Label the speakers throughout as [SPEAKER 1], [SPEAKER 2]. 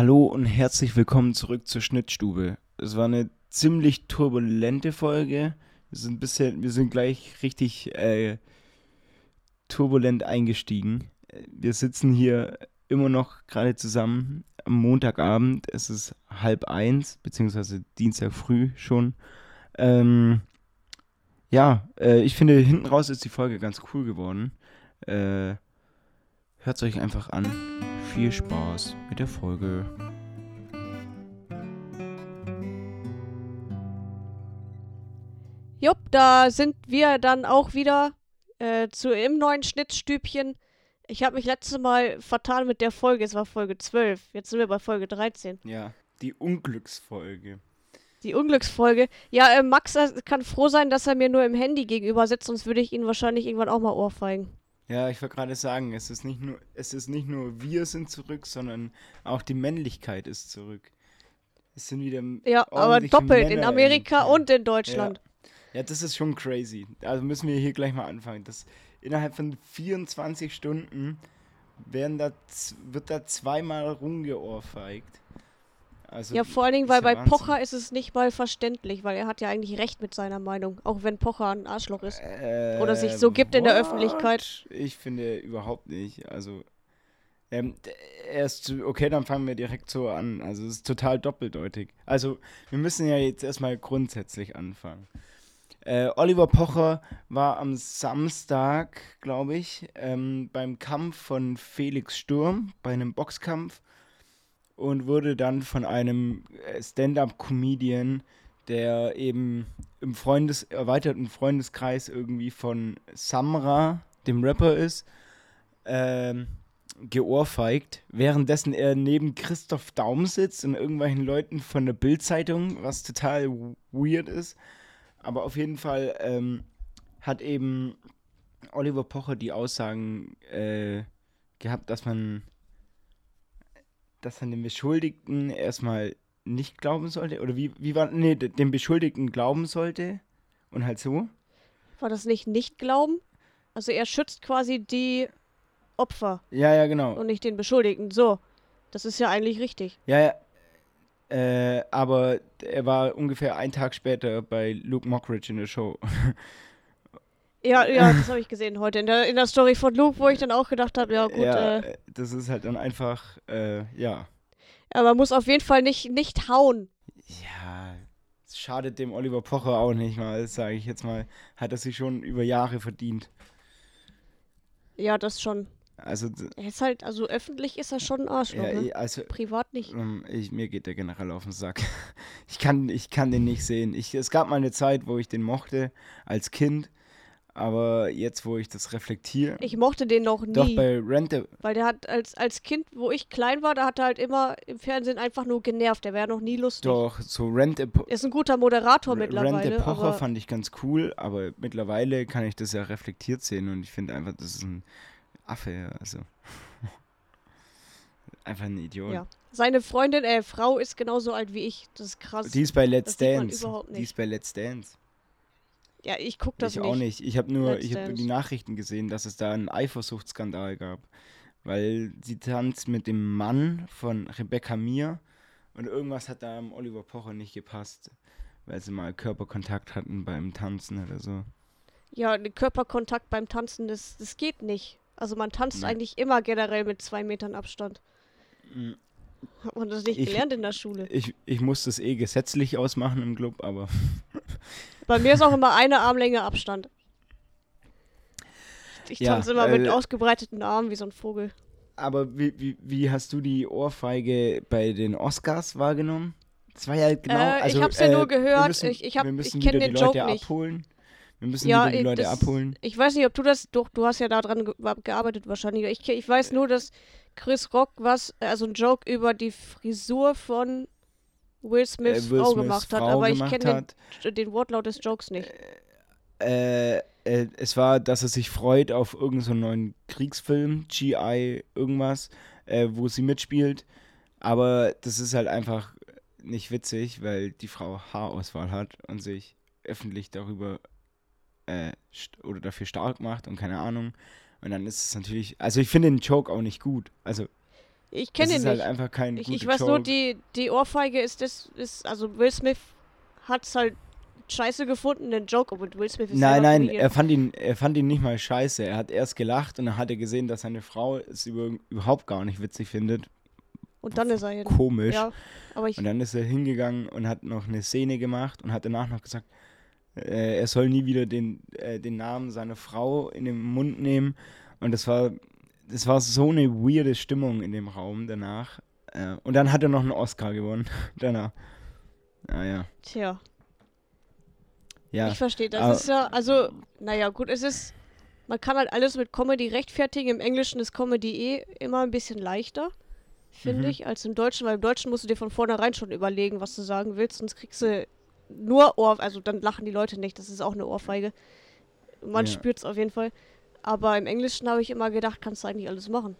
[SPEAKER 1] Hallo und herzlich willkommen zurück zur Schnittstube. Es war eine ziemlich turbulente Folge. Wir sind bisher, wir sind gleich richtig äh, turbulent eingestiegen. Wir sitzen hier immer noch gerade zusammen am Montagabend. Es ist halb eins, beziehungsweise Dienstag früh schon. Ähm, ja, äh, ich finde, hinten raus ist die Folge ganz cool geworden. Äh, Hört es euch einfach an. Viel Spaß mit der Folge.
[SPEAKER 2] Jupp, da sind wir dann auch wieder äh, zu im neuen Schnittstübchen. Ich habe mich letztes Mal fatal mit der Folge, es war Folge 12. Jetzt sind wir bei Folge 13.
[SPEAKER 1] Ja, die Unglücksfolge.
[SPEAKER 2] Die Unglücksfolge. Ja, äh, Max kann froh sein, dass er mir nur im Handy gegenüber sitzt, sonst würde ich ihn wahrscheinlich irgendwann auch mal ohrfeigen.
[SPEAKER 1] Ja, ich wollte gerade sagen, es ist nicht nur, es ist nicht nur wir sind zurück, sondern auch die Männlichkeit ist zurück. Es sind wieder
[SPEAKER 2] Ja, aber doppelt Männer in Amerika in, und in Deutschland.
[SPEAKER 1] Ja. ja. das ist schon crazy. Also müssen wir hier gleich mal anfangen. Das innerhalb von 24 Stunden werden da, wird da zweimal rumgeohrfeigt.
[SPEAKER 2] Also ja, vor allen Dingen, weil bei Wahnsinn. Pocher ist es nicht mal verständlich, weil er hat ja eigentlich recht mit seiner Meinung, auch wenn Pocher ein Arschloch ist. Äh, Oder sich so gibt what? in der Öffentlichkeit.
[SPEAKER 1] Ich finde überhaupt nicht. Also, ähm, er ist, okay, dann fangen wir direkt so an. Also, es ist total doppeldeutig. Also, wir müssen ja jetzt erstmal grundsätzlich anfangen. Äh, Oliver Pocher war am Samstag, glaube ich, ähm, beim Kampf von Felix Sturm, bei einem Boxkampf und wurde dann von einem äh, Stand-up-Comedian, der eben im Freundes erweiterten Freundeskreis irgendwie von Samra, dem Rapper ist, ähm, geohrfeigt, währenddessen er neben Christoph Daum sitzt und irgendwelchen Leuten von der Bild-Zeitung, was total weird ist. Aber auf jeden Fall ähm, hat eben Oliver Pocher die Aussagen äh, gehabt, dass man dass man den Beschuldigten erstmal nicht glauben sollte? Oder wie, wie war, nee, dem Beschuldigten glauben sollte und halt so?
[SPEAKER 2] War das nicht nicht glauben? Also er schützt quasi die Opfer.
[SPEAKER 1] Ja, ja, genau.
[SPEAKER 2] Und nicht den Beschuldigten. So. Das ist ja eigentlich richtig.
[SPEAKER 1] Ja, ja. Äh, aber er war ungefähr einen Tag später bei Luke Mockridge in der Show.
[SPEAKER 2] Ja, ja, das habe ich gesehen heute in der, in der Story von Luke, wo ich dann auch gedacht habe, ja gut. Ja,
[SPEAKER 1] äh, das ist halt dann einfach, äh, ja.
[SPEAKER 2] Ja, man muss auf jeden Fall nicht, nicht hauen.
[SPEAKER 1] Ja, es schadet dem Oliver Pocher auch nicht mal, sage ich jetzt mal. Hat er sich schon über Jahre verdient.
[SPEAKER 2] Ja, das schon.
[SPEAKER 1] Also,
[SPEAKER 2] er ist halt, also öffentlich ist er schon ein Arschloch, ja, ne?
[SPEAKER 1] also,
[SPEAKER 2] Privat nicht.
[SPEAKER 1] Ähm, ich, mir geht der generell auf den Sack. Ich kann, ich kann den nicht sehen. Ich, es gab mal eine Zeit, wo ich den mochte, als Kind. Aber jetzt, wo ich das reflektiere.
[SPEAKER 2] Ich mochte den noch nie.
[SPEAKER 1] Doch bei Rente.
[SPEAKER 2] Weil der hat als, als Kind, wo ich klein war, da hat er halt immer im Fernsehen einfach nur genervt. Der wäre noch nie lustig.
[SPEAKER 1] Doch, so Rente.
[SPEAKER 2] Er ist ein guter Moderator R mittlerweile.
[SPEAKER 1] Rente Pocher fand ich ganz cool, aber mittlerweile kann ich das ja reflektiert sehen und ich finde einfach, das ist ein Affe. Also. einfach ein Idiot. Ja.
[SPEAKER 2] Seine Freundin, äh, Frau ist genauso alt wie ich. Das ist krass.
[SPEAKER 1] Die ist bei Let's Dance. Die ist bei Let's Dance.
[SPEAKER 2] Ja, ich gucke das
[SPEAKER 1] ich
[SPEAKER 2] nicht.
[SPEAKER 1] auch nicht. Ich habe nur ich hab die Nachrichten gesehen, dass es da einen Eifersuchtsskandal gab. Weil sie tanzt mit dem Mann von Rebecca Mir und irgendwas hat da am Oliver Pocher nicht gepasst, weil sie mal Körperkontakt hatten beim Tanzen oder so.
[SPEAKER 2] Ja, Körperkontakt beim Tanzen, das, das geht nicht. Also man tanzt Nein. eigentlich immer generell mit zwei Metern Abstand. Mhm. Hat man das nicht ich, gelernt in der Schule?
[SPEAKER 1] Ich, ich muss das eh gesetzlich ausmachen im Club, aber
[SPEAKER 2] Bei mir ist auch immer eine Armlänge Abstand. Ich tanze ja, immer äh, mit ausgebreiteten Armen wie so ein Vogel.
[SPEAKER 1] Aber wie, wie, wie hast du die Ohrfeige bei den Oscars wahrgenommen? Das war ja genau.
[SPEAKER 2] Äh,
[SPEAKER 1] also,
[SPEAKER 2] ich hab's ja
[SPEAKER 1] äh,
[SPEAKER 2] nur gehört. Müssen, ich ich, ich kenne den Joke
[SPEAKER 1] Leute
[SPEAKER 2] nicht.
[SPEAKER 1] Abholen. Wir müssen ja, die Leute
[SPEAKER 2] das,
[SPEAKER 1] abholen.
[SPEAKER 2] Ich weiß nicht, ob du das. Doch, du hast ja daran ge gearbeitet wahrscheinlich. Ich, ich weiß nur, dass Chris Rock was, also ein Joke über die Frisur von Will Smiths äh, Will Frau Smiths gemacht Frau hat, aber ich kenne den, den, Wortlaut des Jokes nicht.
[SPEAKER 1] Äh, äh, es war, dass er sich freut auf irgendeinen so neuen Kriegsfilm, GI irgendwas, äh, wo sie mitspielt. Aber das ist halt einfach nicht witzig, weil die Frau Haarauswahl hat und sich öffentlich darüber äh, oder dafür stark macht und keine Ahnung. Und dann ist es natürlich, also ich finde den Joke auch nicht gut. Also
[SPEAKER 2] Ich kenne ihn
[SPEAKER 1] ist
[SPEAKER 2] halt
[SPEAKER 1] nicht. halt einfach kein
[SPEAKER 2] Ich, ich weiß Joke. nur, die, die Ohrfeige ist das, ist, also Will Smith hat es halt scheiße gefunden, den Joke, aber Will Smith ist
[SPEAKER 1] Nein, nein, er fand, ihn, er fand ihn nicht mal scheiße. Er hat erst gelacht und dann hat er gesehen, dass seine Frau es über, überhaupt gar nicht witzig findet.
[SPEAKER 2] Und dann ist er hin.
[SPEAKER 1] Komisch.
[SPEAKER 2] Ja,
[SPEAKER 1] und dann ist er hingegangen und hat noch eine Szene gemacht und hat danach noch gesagt, äh, er soll nie wieder den, äh, den Namen seiner Frau in den Mund nehmen. Und das war, das war so eine weirde Stimmung in dem Raum danach. Äh, und dann hat er noch einen Oscar gewonnen. danach. Naja. Ah,
[SPEAKER 2] Tja.
[SPEAKER 1] Ja.
[SPEAKER 2] Ich verstehe, das aber ist ja, also, naja, gut, es ist, man kann halt alles mit Comedy rechtfertigen. Im Englischen ist Comedy eh immer ein bisschen leichter, finde mhm. ich, als im Deutschen, weil im Deutschen musst du dir von vornherein schon überlegen, was du sagen willst, sonst kriegst du nur Ohr, also dann lachen die Leute nicht, das ist auch eine Ohrfeige. Man ja. spürt es auf jeden Fall. Aber im Englischen habe ich immer gedacht, kannst du eigentlich alles machen.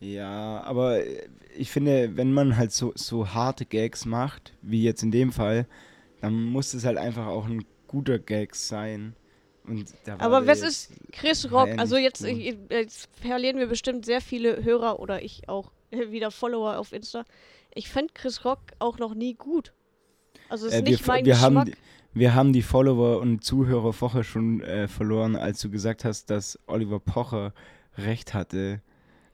[SPEAKER 1] Ja, aber ich finde, wenn man halt so, so harte Gags macht, wie jetzt in dem Fall, dann muss es halt einfach auch ein guter Gag sein.
[SPEAKER 2] aber was ist Chris Rock? Also jetzt, jetzt verlieren wir bestimmt sehr viele Hörer oder ich auch wieder Follower auf Insta. Ich fand Chris Rock auch noch nie gut. Also ist äh, nicht
[SPEAKER 1] wir,
[SPEAKER 2] mein
[SPEAKER 1] wir
[SPEAKER 2] Geschmack.
[SPEAKER 1] Haben, wir haben die Follower und Zuhörer vorher schon äh, verloren, als du gesagt hast, dass Oliver Pocher recht hatte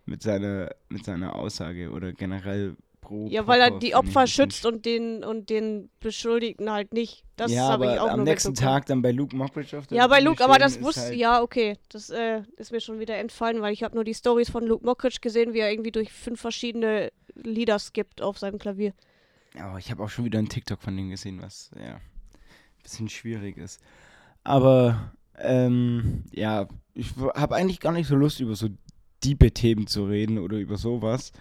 [SPEAKER 1] mit seiner, mit seiner Aussage oder generell
[SPEAKER 2] pro. Ja, weil er die Opfer schützt und den, und den Beschuldigten halt nicht. Das
[SPEAKER 1] ja, habe ich auch am nächsten Tag dann bei Luke Mockridge auf der
[SPEAKER 2] Ja, bei Luke, aber das wusste, halt ja, okay. Das äh, ist mir schon wieder entfallen, weil ich habe nur die Stories von Luke Mockridge gesehen, wie er irgendwie durch fünf verschiedene Lieder skippt auf seinem Klavier.
[SPEAKER 1] Ja, ich habe auch schon wieder einen TikTok von dem gesehen, was, ja, ein bisschen schwierig ist. Aber, ähm, ja, ich habe eigentlich gar nicht so Lust, über so diebe Themen zu reden oder über sowas.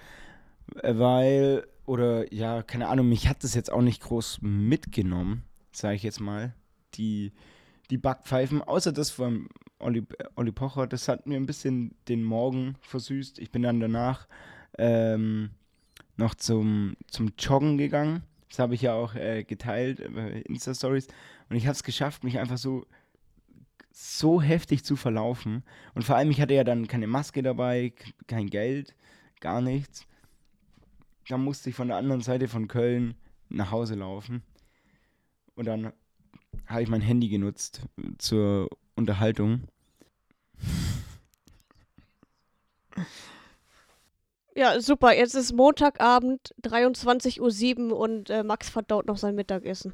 [SPEAKER 1] Äh, weil, oder ja, keine Ahnung, mich hat das jetzt auch nicht groß mitgenommen, sage ich jetzt mal, die, die Backpfeifen, außer das von Olli, Olli Pocher, das hat mir ein bisschen den Morgen versüßt. Ich bin dann danach ähm, noch zum, zum Joggen gegangen. Das habe ich ja auch äh, geteilt bei Insta-Stories. Und ich habe es geschafft, mich einfach so so heftig zu verlaufen. Und vor allem, ich hatte ja dann keine Maske dabei, kein Geld, gar nichts dann musste ich von der anderen Seite von Köln nach Hause laufen. Und dann habe ich mein Handy genutzt zur Unterhaltung.
[SPEAKER 2] Ja, super. Jetzt ist Montagabend, 23.07 Uhr und äh, Max verdaut noch sein Mittagessen.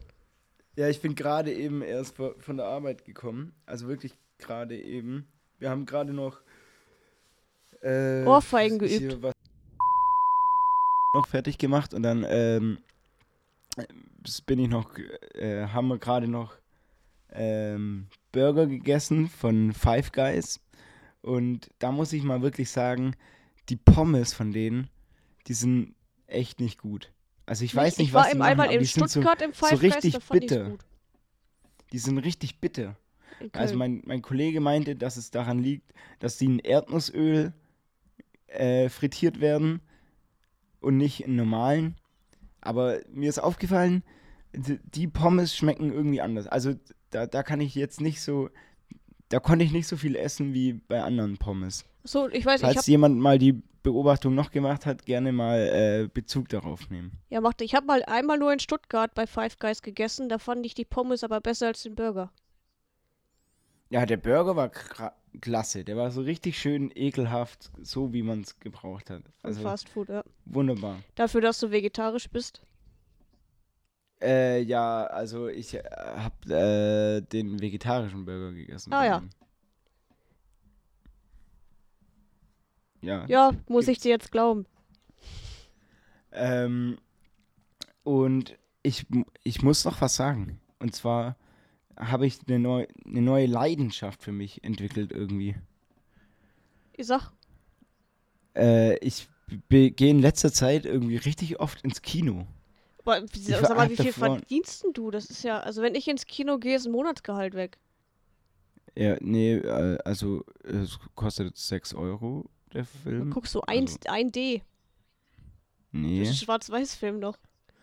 [SPEAKER 1] Ja, ich bin gerade eben erst von der Arbeit gekommen. Also wirklich gerade eben. Wir haben gerade noch
[SPEAKER 2] äh, Ohrfeigen geübt
[SPEAKER 1] noch fertig gemacht und dann ähm, bin ich noch, äh, haben wir gerade noch ähm, Burger gegessen von Five Guys und da muss ich mal wirklich sagen, die Pommes von denen, die sind echt nicht gut. Also ich weiß nicht,
[SPEAKER 2] ich
[SPEAKER 1] was
[SPEAKER 2] war die einmal in Stuttgart so, im Five
[SPEAKER 1] so richtig bitter. Die sind richtig bitter. Okay. Also mein, mein Kollege meinte, dass es daran liegt, dass die in Erdnussöl äh, frittiert werden und nicht in normalen. Aber mir ist aufgefallen, die Pommes schmecken irgendwie anders. Also da, da kann ich jetzt nicht so, da konnte ich nicht so viel essen wie bei anderen Pommes.
[SPEAKER 2] So, ich weiß,
[SPEAKER 1] Falls
[SPEAKER 2] ich
[SPEAKER 1] jemand mal die Beobachtung noch gemacht hat, gerne mal äh, Bezug darauf nehmen.
[SPEAKER 2] Ja, machte. Ich habe mal einmal nur in Stuttgart bei Five Guys gegessen, da fand ich die Pommes aber besser als den Burger.
[SPEAKER 1] Ja, der Burger war klasse. Der war so richtig schön ekelhaft, so wie man es gebraucht hat.
[SPEAKER 2] Also Fast Food, ja.
[SPEAKER 1] Wunderbar.
[SPEAKER 2] Dafür, dass du vegetarisch bist?
[SPEAKER 1] Äh, ja, also ich äh, habe äh, den vegetarischen Burger gegessen.
[SPEAKER 2] Ah ja.
[SPEAKER 1] Ja.
[SPEAKER 2] Ja, muss ich dir jetzt glauben.
[SPEAKER 1] Ähm, und ich, ich muss noch was sagen. Und zwar habe ich eine, neu, eine neue Leidenschaft für mich entwickelt irgendwie.
[SPEAKER 2] Ich sag.
[SPEAKER 1] Äh, ich gehe in letzter Zeit irgendwie richtig oft ins Kino.
[SPEAKER 2] Aber sag mal, wie viel verdienst du? Das ist ja, also wenn ich ins Kino gehe, ist ein Monatsgehalt weg.
[SPEAKER 1] Ja, nee, äh, also es kostet 6 Euro der Film.
[SPEAKER 2] Guckst du 1, also, 1D.
[SPEAKER 1] Nee.
[SPEAKER 2] Schwarz-Weiß-Film noch.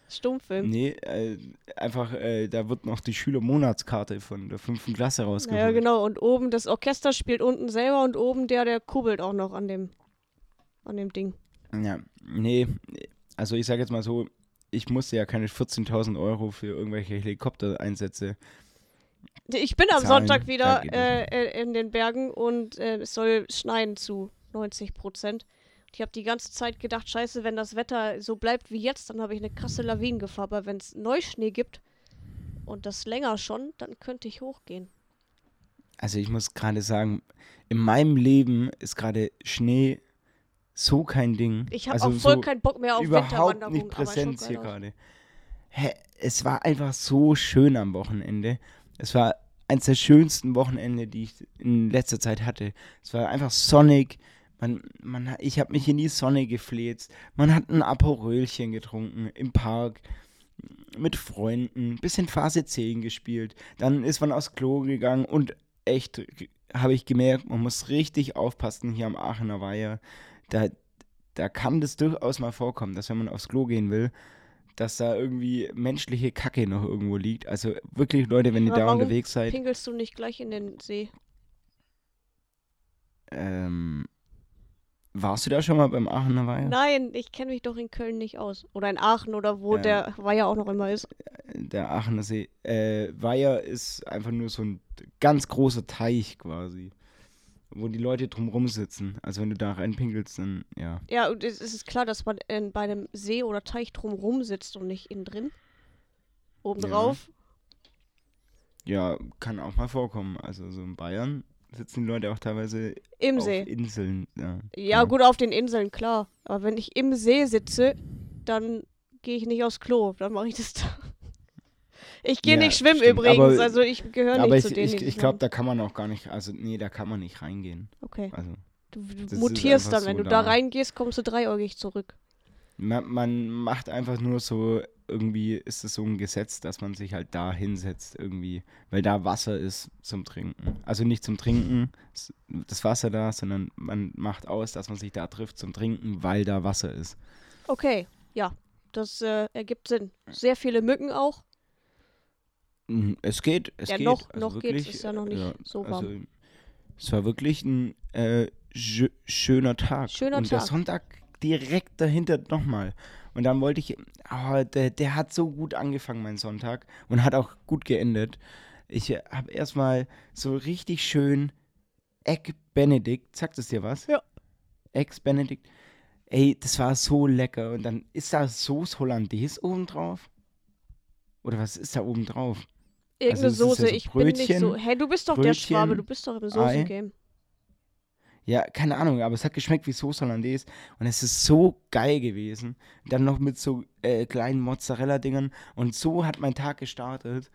[SPEAKER 2] Stummfilm.
[SPEAKER 1] Nee, äh, einfach, äh, da wird noch die Schülermonatskarte von der fünften Klasse rausgeholt.
[SPEAKER 2] Ja, genau. Und oben das Orchester spielt unten selber und oben der, der kurbelt auch noch an dem, an dem Ding.
[SPEAKER 1] Ja, nee, also ich sage jetzt mal so, ich musste ja keine 14.000 Euro für irgendwelche Helikoptereinsätze.
[SPEAKER 2] Ich bin am zahlen. Sonntag wieder äh, äh, in den Bergen und äh, es soll schneien zu 90 Prozent. Ich habe die ganze Zeit gedacht, scheiße, wenn das Wetter so bleibt wie jetzt, dann habe ich eine krasse Lawinengefahr. Aber wenn es Neuschnee gibt und das länger schon, dann könnte ich hochgehen.
[SPEAKER 1] Also ich muss gerade sagen, in meinem Leben ist gerade Schnee so kein Ding.
[SPEAKER 2] Ich habe also auch voll so keinen Bock mehr auf
[SPEAKER 1] überhaupt nicht Präsenz hier gerade. Es war einfach so schön am Wochenende. Es war eines der schönsten Wochenende, die ich in letzter Zeit hatte. Es war einfach sonnig. Man, man, ich habe mich in die Sonne gefläzt. Man hat ein Aperölchen getrunken im Park mit Freunden, bisschen Phase 10 gespielt. Dann ist man aufs Klo gegangen und echt habe ich gemerkt, man muss richtig aufpassen hier am Aachener Weiher da, da kann das durchaus mal vorkommen, dass wenn man aufs Klo gehen will, dass da irgendwie menschliche Kacke noch irgendwo liegt. Also wirklich, Leute, wenn ihr da unterwegs seid.
[SPEAKER 2] Pinkelst du nicht gleich in den See?
[SPEAKER 1] Ähm, warst du da schon mal beim Aachener Weiher?
[SPEAKER 2] Nein, ich kenne mich doch in Köln nicht aus. Oder in Aachen oder wo äh, der Weiher auch noch immer ist.
[SPEAKER 1] Der Aachener See. Äh, Weiher ist einfach nur so ein ganz großer Teich quasi wo die Leute drumrum sitzen. Also wenn du da reinpinkelst, dann ja.
[SPEAKER 2] Ja, und es ist klar, dass man in, bei einem See oder Teich drumrum sitzt und nicht innen drin. Obendrauf.
[SPEAKER 1] Ja. ja, kann auch mal vorkommen. Also so in Bayern sitzen die Leute auch teilweise
[SPEAKER 2] im
[SPEAKER 1] auf
[SPEAKER 2] See.
[SPEAKER 1] Inseln. Ja.
[SPEAKER 2] ja, ja, gut, auf den Inseln, klar. Aber wenn ich im See sitze, dann gehe ich nicht aufs Klo. Dann mache ich das da. Ich gehe ja, nicht schwimmen stimmt, übrigens, aber, also ich gehöre nicht
[SPEAKER 1] ich,
[SPEAKER 2] zu denen.
[SPEAKER 1] Ich, ich glaube, da kann man auch gar nicht, also nee, da kann man nicht reingehen.
[SPEAKER 2] Okay.
[SPEAKER 1] Also,
[SPEAKER 2] du, du mutierst dann, wenn so du da reingehst, kommst du dreieugig zurück.
[SPEAKER 1] Man, man macht einfach nur so, irgendwie ist es so ein Gesetz, dass man sich halt da hinsetzt irgendwie, weil da Wasser ist zum Trinken. Also nicht zum Trinken, das Wasser da, sondern man macht aus, dass man sich da trifft zum Trinken, weil da Wasser ist.
[SPEAKER 2] Okay, ja, das äh, ergibt Sinn. Sehr viele Mücken auch.
[SPEAKER 1] Mhm, es geht, es
[SPEAKER 2] ja,
[SPEAKER 1] geht.
[SPEAKER 2] noch, also noch wirklich, geht es, ist ja noch nicht ja, so warm. Also,
[SPEAKER 1] es war wirklich ein äh, schöner Tag.
[SPEAKER 2] Schöner
[SPEAKER 1] Und
[SPEAKER 2] Tag.
[SPEAKER 1] der Sonntag direkt dahinter nochmal. Und dann wollte ich, oh, der, der hat so gut angefangen, mein Sonntag, und hat auch gut geendet. Ich habe erstmal so richtig schön Egg Benedict, sagt es dir was?
[SPEAKER 2] Ja.
[SPEAKER 1] Eggs Benedict. Ey, das war so lecker. Und dann ist da Soße Hollandaise oben drauf. Oder was ist da oben drauf?
[SPEAKER 2] Irgendeine also, Soße, ja so ich Brötchen, bin nicht so. Hey, du bist doch Brötchen, der Schwabe, du bist doch im Soßengame.
[SPEAKER 1] Ja, keine Ahnung, aber es hat geschmeckt wie Soße Hollandaise und es ist so geil gewesen. Dann noch mit so äh, kleinen Mozzarella-Dingern und so hat mein Tag gestartet.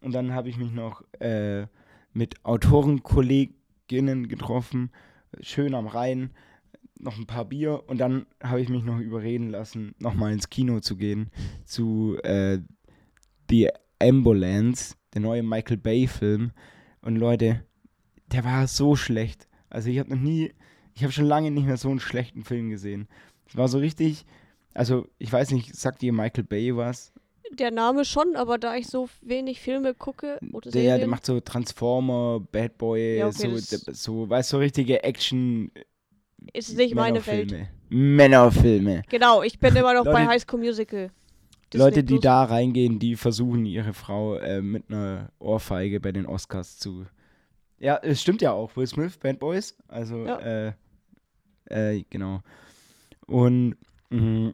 [SPEAKER 1] Und dann habe ich mich noch äh, mit Autorenkolleginnen getroffen, schön am Rhein, noch ein paar Bier und dann habe ich mich noch überreden lassen, nochmal ins Kino zu gehen, zu äh, The Ambulance, der neue Michael Bay-Film. Und Leute, der war so schlecht. Also ich habe noch nie, ich habe schon lange nicht mehr so einen schlechten Film gesehen. Es war so richtig, also ich weiß nicht, sagt dir Michael Bay was?
[SPEAKER 2] Der Name schon, aber da ich so wenig Filme gucke
[SPEAKER 1] oder der, der macht so Transformer, Bad Boy, ja, okay, so, so, weißt du, so richtige Action.
[SPEAKER 2] Ist nicht meine Welt.
[SPEAKER 1] Männerfilme.
[SPEAKER 2] Genau, ich bin immer noch bei High School Musical.
[SPEAKER 1] Disney Leute, die Plus. da reingehen, die versuchen ihre Frau äh, mit einer Ohrfeige bei den Oscars zu. Ja, es stimmt ja auch. Will Smith, Bad Boys. Also, ja. äh, äh, genau. Und mh,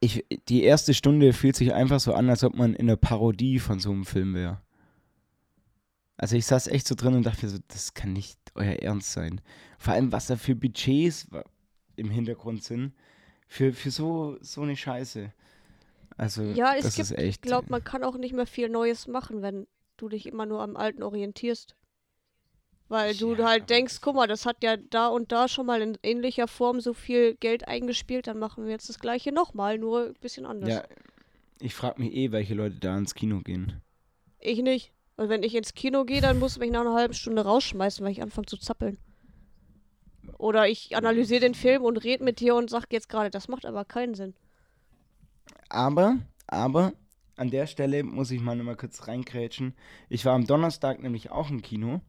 [SPEAKER 1] ich, die erste Stunde fühlt sich einfach so an, als ob man in einer Parodie von so einem Film wäre. Also ich saß echt so drin und dachte so, das kann nicht euer Ernst sein. Vor allem, was da für Budgets im Hintergrund sind, für, für so, so eine Scheiße. Also, ja, es das gibt, ist echt.
[SPEAKER 2] Ich glaube, man kann auch nicht mehr viel Neues machen, wenn du dich immer nur am Alten orientierst. Weil du ja, halt denkst, guck mal, das hat ja da und da schon mal in ähnlicher Form so viel Geld eingespielt, dann machen wir jetzt das gleiche nochmal, nur ein bisschen anders. Ja,
[SPEAKER 1] ich frage mich eh, welche Leute da ins Kino gehen.
[SPEAKER 2] Ich nicht. Und wenn ich ins Kino gehe, dann muss ich mich nach einer halben Stunde rausschmeißen, weil ich anfange zu zappeln. Oder ich analysiere den Film und rede mit dir und sage jetzt gerade, das macht aber keinen Sinn.
[SPEAKER 1] Aber, aber, an der Stelle muss ich mal nochmal kurz reinkrätschen. Ich war am Donnerstag nämlich auch im Kino.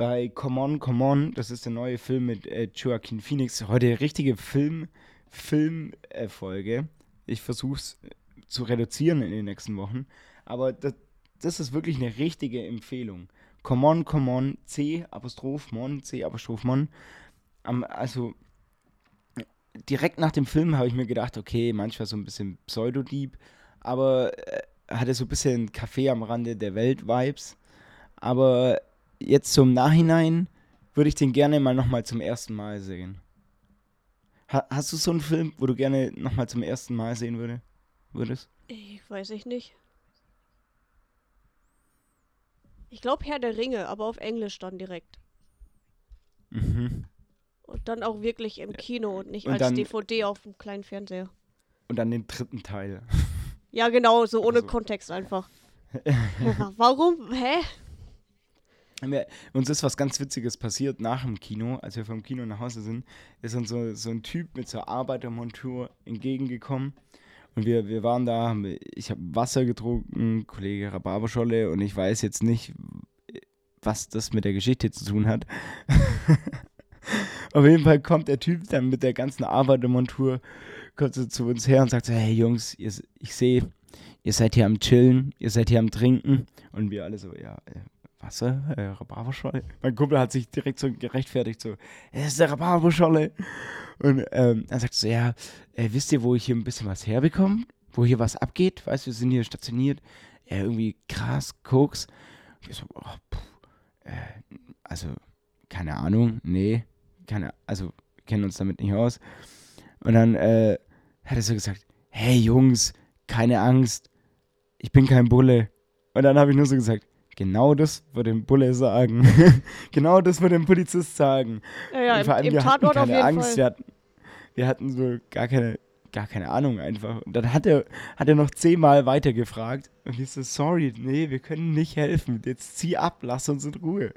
[SPEAKER 1] Bei Come On, Come On, das ist der neue Film mit äh, Joaquin Phoenix. Heute richtige Film, Filmerfolge. Ich versuche es äh, zu reduzieren in den nächsten Wochen. Aber das, das ist wirklich eine richtige Empfehlung. Come On, Come On, C, Apostroph Mon, C, Apostroph Mon. Am, also direkt nach dem Film habe ich mir gedacht, okay, manchmal so ein bisschen Pseudodieb, aber äh, hatte so ein bisschen Café am Rande der Welt-Vibes. Aber jetzt zum Nachhinein würde ich den gerne mal nochmal zum ersten Mal sehen. Ha hast du so einen Film, wo du gerne nochmal zum ersten Mal sehen würde, würdest?
[SPEAKER 2] Ich weiß ich nicht. Ich glaube Herr der Ringe, aber auf Englisch dann direkt. Mhm. Und dann auch wirklich im Kino und nicht und als dann, DVD auf dem kleinen Fernseher.
[SPEAKER 1] Und dann den dritten Teil.
[SPEAKER 2] Ja, genau, so ohne also. Kontext einfach. Warum? Hä?
[SPEAKER 1] Uns ist was ganz Witziges passiert nach dem Kino, als wir vom Kino nach Hause sind. Ist uns so, so ein Typ mit so Arbeitermontur entgegengekommen. Und wir, wir waren da, ich habe Wasser getrunken, Kollege Rhabarberscholle, und ich weiß jetzt nicht, was das mit der Geschichte zu tun hat. Auf jeden Fall kommt der Typ dann mit der ganzen Arbeitermontur kommt so zu uns her und sagt so, hey Jungs, ihr, ich sehe, ihr seid hier am Chillen, ihr seid hier am Trinken. Und wir alle so, ja, äh, Wasser, äh, Rhabarberscholle. Mein Kumpel hat sich direkt so gerechtfertigt, so, es ist der Rhabarberscholle. Und ähm, er sagt so, ja, äh, wisst ihr, wo ich hier ein bisschen was herbekomme? Wo hier was abgeht? Weißt du, wir sind hier stationiert. Ja, irgendwie krass, Koks. Und wir so, oh, puh, äh, also, keine Ahnung, nee, keine, also, kennen uns damit nicht aus. Und dann äh, hat er so gesagt, hey Jungs, keine Angst, ich bin kein Bulle. Und dann habe ich nur so gesagt, genau das würde dem Bulle sagen. genau das würde dem Polizist sagen.
[SPEAKER 2] Ja, ja, und vor allem, im, im wir hatten keine Angst,
[SPEAKER 1] wir hatten, wir hatten so gar keine, gar keine Ahnung einfach. Und dann hat er, hat er noch zehnmal weiter gefragt. Und ich so, sorry, nee, wir können nicht helfen. Jetzt zieh ab, lass uns in Ruhe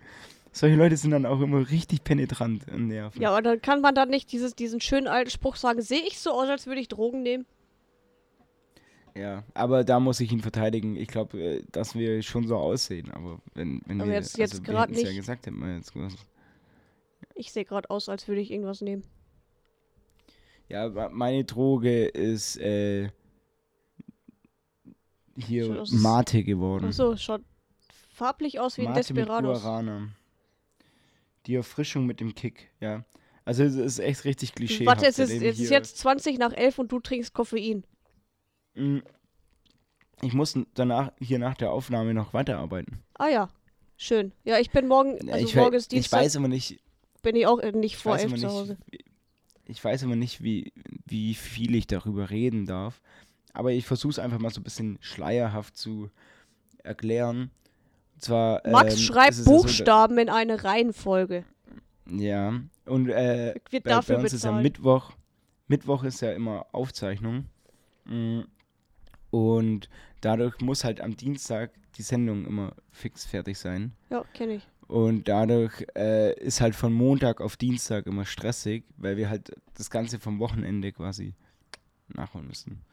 [SPEAKER 1] solche Leute sind dann auch immer richtig penetrant und nerven.
[SPEAKER 2] Ja, aber dann kann man dann nicht dieses, diesen schönen alten Spruch sagen, sehe ich so aus, als würde ich Drogen nehmen?
[SPEAKER 1] Ja, aber da muss ich ihn verteidigen. Ich glaube, äh, dass wir schon so aussehen. Aber wenn, wenn
[SPEAKER 2] aber
[SPEAKER 1] wir
[SPEAKER 2] jetzt, jetzt also, gerade nicht.
[SPEAKER 1] Ja gesagt, hätten wir jetzt
[SPEAKER 2] ich sehe gerade aus, als würde ich irgendwas nehmen.
[SPEAKER 1] Ja, meine Droge ist äh, hier Mate geworden.
[SPEAKER 2] Achso, schaut farblich aus wie Mate ein Desperados. Mit
[SPEAKER 1] Guarana. Die Erfrischung mit dem Kick, ja. Also es ist echt richtig klischee.
[SPEAKER 2] Warte, es ist, es ist jetzt 20 nach 11 und du trinkst Koffein.
[SPEAKER 1] Mm. Ich muss danach hier nach der Aufnahme noch weiterarbeiten.
[SPEAKER 2] Ah ja, schön. Ja, ich bin morgen, also
[SPEAKER 1] ich
[SPEAKER 2] morgen
[SPEAKER 1] ist Dienstag. Ich weiß aber nicht.
[SPEAKER 2] Bin ich auch nicht vor elf zu Hause.
[SPEAKER 1] ich weiß aber nicht, wie, wie viel ich darüber reden darf. Aber ich versuche es einfach mal so ein bisschen schleierhaft zu erklären zwar.
[SPEAKER 2] Max ähm, schreibt Buchstaben so, in eine Reihenfolge.
[SPEAKER 1] Ja, und äh,
[SPEAKER 2] bei, dafür
[SPEAKER 1] bei uns bezahlt. ist ja Mittwoch. Mittwoch ist ja immer Aufzeichnung. Mm. Und dadurch muss halt am Dienstag die Sendung immer fix fertig sein.
[SPEAKER 2] Ja, kenne ich.
[SPEAKER 1] Und dadurch äh, ist halt von Montag auf Dienstag immer stressig, weil wir halt das Ganze vom Wochenende quasi nachholen müssen.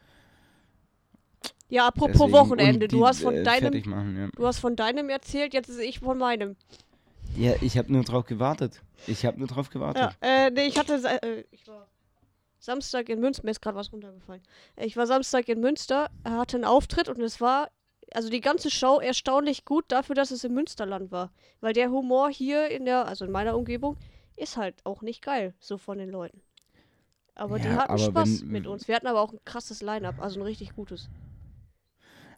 [SPEAKER 2] Ja, apropos Deswegen, Wochenende, die, du hast von äh, deinem machen, ja. du hast von deinem erzählt, jetzt ist ich von meinem.
[SPEAKER 1] Ja, ich habe nur drauf gewartet. Ich habe nur drauf gewartet.
[SPEAKER 2] Ja, äh, nee, ich hatte äh, ich war Samstag in Münster, mir ist gerade was runtergefallen. Ich war Samstag in Münster, er hatte einen Auftritt und es war also die ganze Show erstaunlich gut dafür, dass es im Münsterland war, weil der Humor hier in der also in meiner Umgebung ist halt auch nicht geil so von den Leuten. Aber ja, die hatten aber Spaß wenn, mit uns. Wir hatten aber auch ein krasses Line-up, also ein richtig gutes.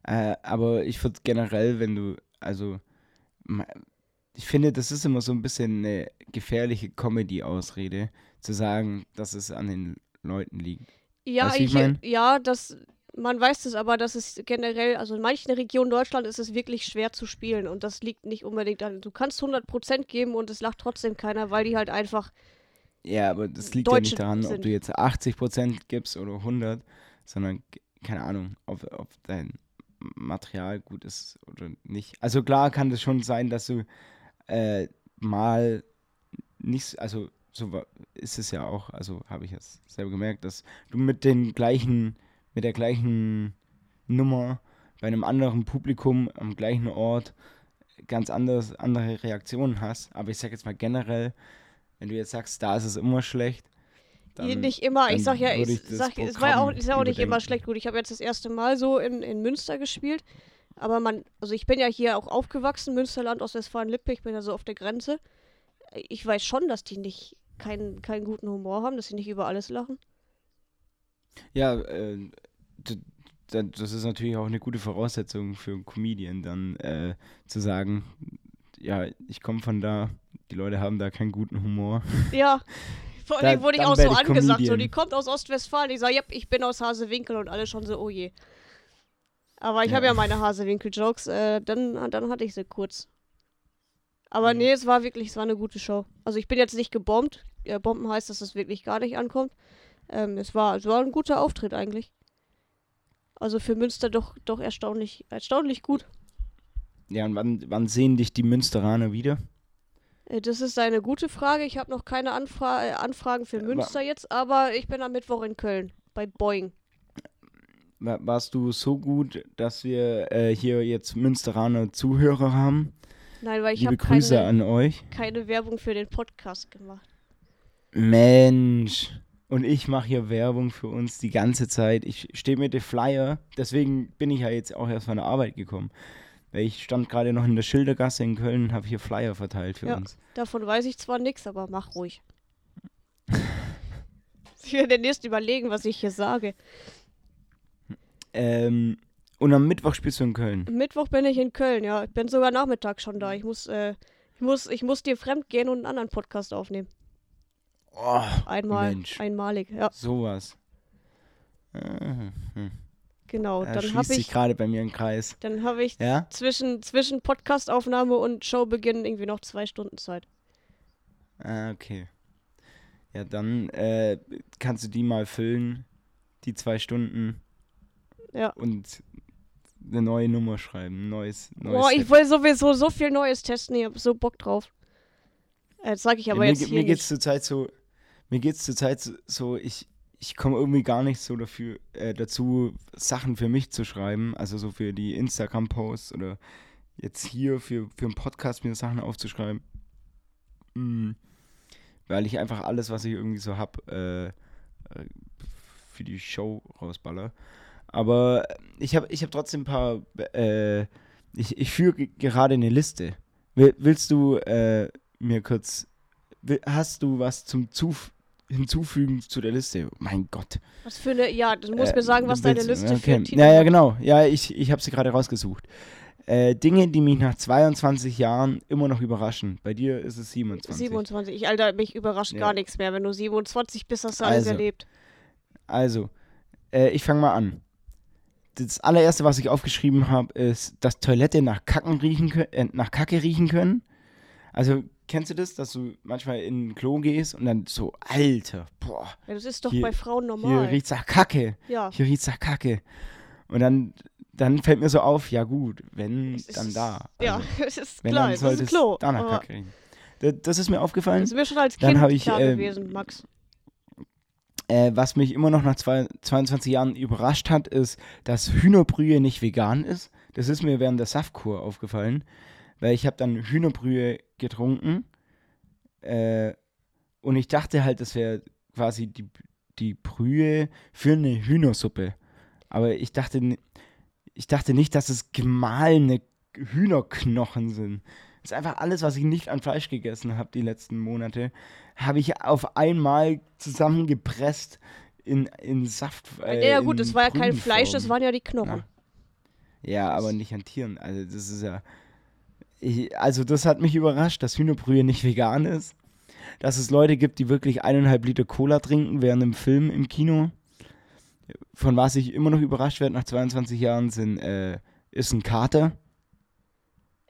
[SPEAKER 1] Äh, aber ich würde generell, wenn du, also, ich finde, das ist immer so ein bisschen eine gefährliche Comedy-Ausrede, zu sagen, dass es an den Leuten liegt.
[SPEAKER 2] Ja, weißt, ich, ich mein? ja, das, man weiß es aber, dass es generell, also in manchen Regionen Deutschland ist es wirklich schwer zu spielen und das liegt nicht unbedingt an, du kannst 100% geben und es lacht trotzdem keiner, weil die halt einfach
[SPEAKER 1] Ja, aber das liegt Deutsche ja nicht daran, sind. ob du jetzt 80% gibst oder 100, sondern, keine Ahnung, ob, ob dein Material gut ist oder nicht. Also klar kann es schon sein, dass du äh, mal nicht, also so ist es ja auch, also habe ich jetzt selber gemerkt, dass du mit den gleichen, mit der gleichen Nummer bei einem anderen Publikum am gleichen Ort ganz anders, andere Reaktionen hast. Aber ich sag jetzt mal generell, wenn du jetzt sagst, da ist es immer schlecht.
[SPEAKER 2] Dann, nicht immer, ich sag ja, ich, ich sag, es war ja auch, ist ja auch nicht immer schlecht. Gut, ich habe jetzt das erste Mal so in, in Münster gespielt. Aber man, also ich bin ja hier auch aufgewachsen, Münsterland, Ostwestfalen-Lippe, ich bin ja so auf der Grenze. Ich weiß schon, dass die nicht keinen, keinen guten Humor haben, dass sie nicht über alles lachen.
[SPEAKER 1] Ja, äh, das ist natürlich auch eine gute Voraussetzung für einen Comedian, dann äh, zu sagen, ja, ich komme von da, die Leute haben da keinen guten Humor.
[SPEAKER 2] Ja, vor allem da, wurde ich auch so angesagt, Comedian. so, die kommt aus Ostwestfalen, ich sage, ja, ich bin aus Hasewinkel und alle schon so, oh je. Aber ich ja. habe ja meine Hasewinkel-Jokes, äh, dann, dann hatte ich sie kurz. Aber mhm. nee, es war wirklich, es war eine gute Show. Also ich bin jetzt nicht gebombt. Ja, Bomben heißt, dass es wirklich gar nicht ankommt. Ähm, es, war, es war ein guter Auftritt eigentlich. Also für Münster doch, doch erstaunlich, erstaunlich gut.
[SPEAKER 1] Ja, und wann, wann sehen dich die Münsteraner wieder?
[SPEAKER 2] Äh, das ist eine gute Frage. Ich habe noch keine Anfra äh, Anfragen für Münster aber jetzt, aber ich bin am Mittwoch in Köln bei Boeing.
[SPEAKER 1] Warst du so gut, dass wir äh, hier jetzt Münsteraner Zuhörer haben?
[SPEAKER 2] Nein, weil ich
[SPEAKER 1] habe keine,
[SPEAKER 2] keine Werbung für den Podcast gemacht.
[SPEAKER 1] Mensch. Und ich mache hier Werbung für uns die ganze Zeit. Ich stehe mit dem Flyer, deswegen bin ich ja jetzt auch erst von der Arbeit gekommen. Weil ich stand gerade noch in der Schildergasse in Köln und habe hier Flyer verteilt für ja, uns.
[SPEAKER 2] Davon weiß ich zwar nichts, aber mach ruhig. ich werde demnächst überlegen, was ich hier sage.
[SPEAKER 1] Ähm, und am Mittwoch spielst du in Köln?
[SPEAKER 2] Am Mittwoch bin ich in Köln, ja. Ich bin sogar Nachmittag schon da. Ich muss, äh, ich muss, ich muss dir fremd gehen und einen anderen Podcast aufnehmen.
[SPEAKER 1] Oh,
[SPEAKER 2] Einmal, Mensch. einmalig, ja.
[SPEAKER 1] Sowas.
[SPEAKER 2] Genau,
[SPEAKER 1] ja, dann habe ich
[SPEAKER 2] gerade
[SPEAKER 1] bei mir im Kreis.
[SPEAKER 2] Dann habe ich ja? zwischen, zwischen Podcastaufnahme und Showbeginn irgendwie noch zwei Stunden Zeit.
[SPEAKER 1] Ah, okay. Ja, dann äh, kannst du die mal füllen, die zwei Stunden.
[SPEAKER 2] Ja.
[SPEAKER 1] Und eine neue Nummer schreiben, neues, neues
[SPEAKER 2] Boah, ich will sowieso so viel Neues testen, ich habe so Bock drauf. Das sage ich aber ja, mir, jetzt
[SPEAKER 1] Mir geht es zurzeit so, mir geht es zurzeit so, ich, ich komme irgendwie gar nicht so dafür, äh, dazu, Sachen für mich zu schreiben, also so für die Instagram-Posts oder jetzt hier für, für einen Podcast mir Sachen aufzuschreiben. Mhm. Weil ich einfach alles, was ich irgendwie so habe, äh, äh, für die Show rausballer. Aber ich habe ich hab trotzdem ein paar, äh, ich, ich führe gerade eine Liste. Willst du äh, mir kurz, hast du was zum Zuf hinzufügen zu der Liste. Mein Gott.
[SPEAKER 2] Was für eine, ja, du musst äh, mir sagen, was deine Liste okay. für ein
[SPEAKER 1] Titel Ja, ja, genau. Ja, ich, ich habe sie gerade rausgesucht. Äh, Dinge, die mich nach 22 Jahren immer noch überraschen. Bei dir ist es 27.
[SPEAKER 2] 27. Ich, Alter, mich überrascht ja. gar nichts mehr. Wenn du 27 bist, hast du alles also, erlebt.
[SPEAKER 1] Also, äh, ich fange mal an. Das allererste, was ich aufgeschrieben habe, ist, dass Toilette nach, Kacken riechen äh, nach Kacke riechen können. Also Kennst du das, dass du manchmal in ein Klo gehst und dann so, Alter, boah.
[SPEAKER 2] Ja, das ist doch hier, bei Frauen normal.
[SPEAKER 1] Hier riecht's nach Kacke.
[SPEAKER 2] Ja.
[SPEAKER 1] Hier riecht's nach Kacke. Und dann, dann fällt mir so auf, ja gut, wenn, es dann da.
[SPEAKER 2] Also, ja, es ist wenn, klar, dann soll es ist Klo.
[SPEAKER 1] Da nach Kacke riechen. Das, das, ist mir aufgefallen. Das
[SPEAKER 2] ist mir schon als Kind
[SPEAKER 1] dann ich,
[SPEAKER 2] klar äh, gewesen, Max.
[SPEAKER 1] Äh, was mich immer noch nach zwei, 22 Jahren überrascht hat, ist, dass Hühnerbrühe nicht vegan ist. Das ist mir während der Saftkur aufgefallen weil ich habe dann Hühnerbrühe getrunken äh, und ich dachte halt, das wäre quasi die, die Brühe für eine Hühnersuppe. Aber ich dachte, ich dachte nicht, dass es gemahlene Hühnerknochen sind. Das ist einfach alles, was ich nicht an Fleisch gegessen habe die letzten Monate, habe ich auf einmal zusammengepresst in, in Saft.
[SPEAKER 2] Äh, ja, gut, es war ja kein Fleisch, das waren ja die Knochen.
[SPEAKER 1] Ja. ja, aber nicht an Tieren. Also, das ist ja. Ich, also das hat mich überrascht, dass Hühnerbrühe nicht vegan ist. Dass es Leute gibt, die wirklich eineinhalb Liter Cola trinken während einem Film im Kino. Von was ich immer noch überrascht werde nach 22 Jahren, sind, äh, ist ein Kater.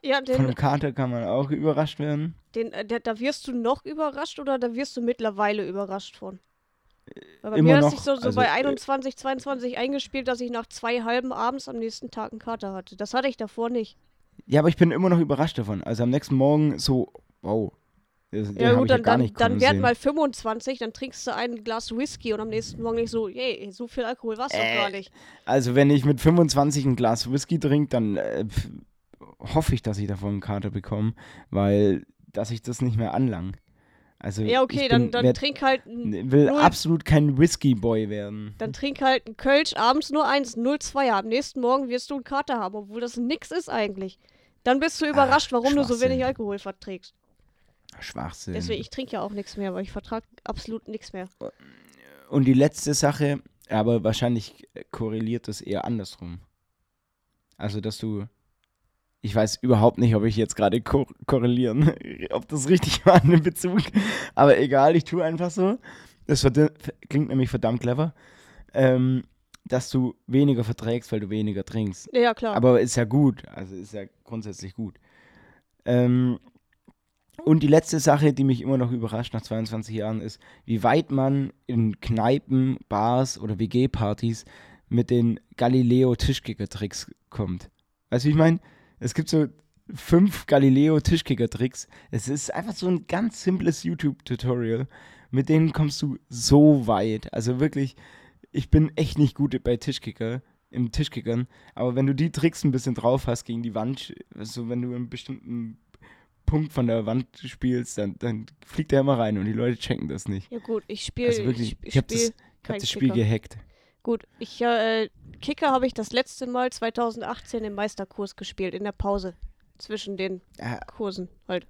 [SPEAKER 2] Ja, den,
[SPEAKER 1] Von einem Kater kann man auch überrascht werden.
[SPEAKER 2] Den, äh, der, da wirst du noch überrascht oder da wirst du mittlerweile überrascht von? Weil bei
[SPEAKER 1] Immer
[SPEAKER 2] mir
[SPEAKER 1] hat
[SPEAKER 2] sich so, so also, bei 21, 22 eingespielt, dass ich nach zwei halben abends am nächsten Tag einen Kater hatte. Das hatte ich davor nicht.
[SPEAKER 1] Ja, aber ich bin immer noch überrascht davon. Also am nächsten Morgen so, wow.
[SPEAKER 2] Das, ja gut, dann, dann, dann werd mal 25, dann trinkst du ein Glas Whisky und am nächsten Morgen nicht so, yay, so viel Alkohol war es äh, doch gar nicht.
[SPEAKER 1] Also wenn ich mit 25 ein Glas Whisky trinke, dann äh, hoffe ich, dass ich davon einen Kater bekomme, weil dass ich das nicht mehr anlang. Also
[SPEAKER 2] ja, okay, dann, dann werd, trink halt
[SPEAKER 1] will null, absolut kein Whisky-Boy werden.
[SPEAKER 2] Dann trink halt ein Kölsch, abends nur eins, 0,2. Am nächsten Morgen wirst du einen Kater haben, obwohl das nix ist eigentlich. Dann bist du überrascht, Ach, warum du so wenig Alkohol verträgst.
[SPEAKER 1] Schwachsinn.
[SPEAKER 2] Deswegen, ich trinke ja auch nichts mehr, weil ich vertrage absolut nichts mehr.
[SPEAKER 1] Und die letzte Sache, aber wahrscheinlich korreliert das eher andersrum. Also, dass du ich weiß überhaupt nicht, ob ich jetzt gerade ko korrelieren, ob das richtig war in Bezug. Aber egal, ich tue einfach so. Das klingt nämlich verdammt clever. Ähm, dass du weniger verträgst, weil du weniger trinkst.
[SPEAKER 2] Ja, klar.
[SPEAKER 1] Aber ist ja gut. Also ist ja grundsätzlich gut. Ähm, und die letzte Sache, die mich immer noch überrascht nach 22 Jahren, ist, wie weit man in Kneipen, Bars oder WG-Partys mit den Galileo-Tischkicker-Tricks kommt. Weißt du, wie ich meine? Es gibt so fünf Galileo-Tischkicker-Tricks. Es ist einfach so ein ganz simples YouTube-Tutorial. Mit denen kommst du so weit. Also wirklich, ich bin echt nicht gut bei Tischkicker, im Tischkickern. Aber wenn du die Tricks ein bisschen drauf hast gegen die Wand, also wenn du einen bestimmten Punkt von der Wand spielst, dann, dann fliegt der immer rein und die Leute checken das nicht.
[SPEAKER 2] Ja gut, ich spiele.
[SPEAKER 1] Also wirklich, ich, ich habe das, hab das Spiel gehackt.
[SPEAKER 2] Gut, ich äh, Kicker habe ich das letzte Mal 2018 im Meisterkurs gespielt, in der Pause zwischen den äh, Kursen halt.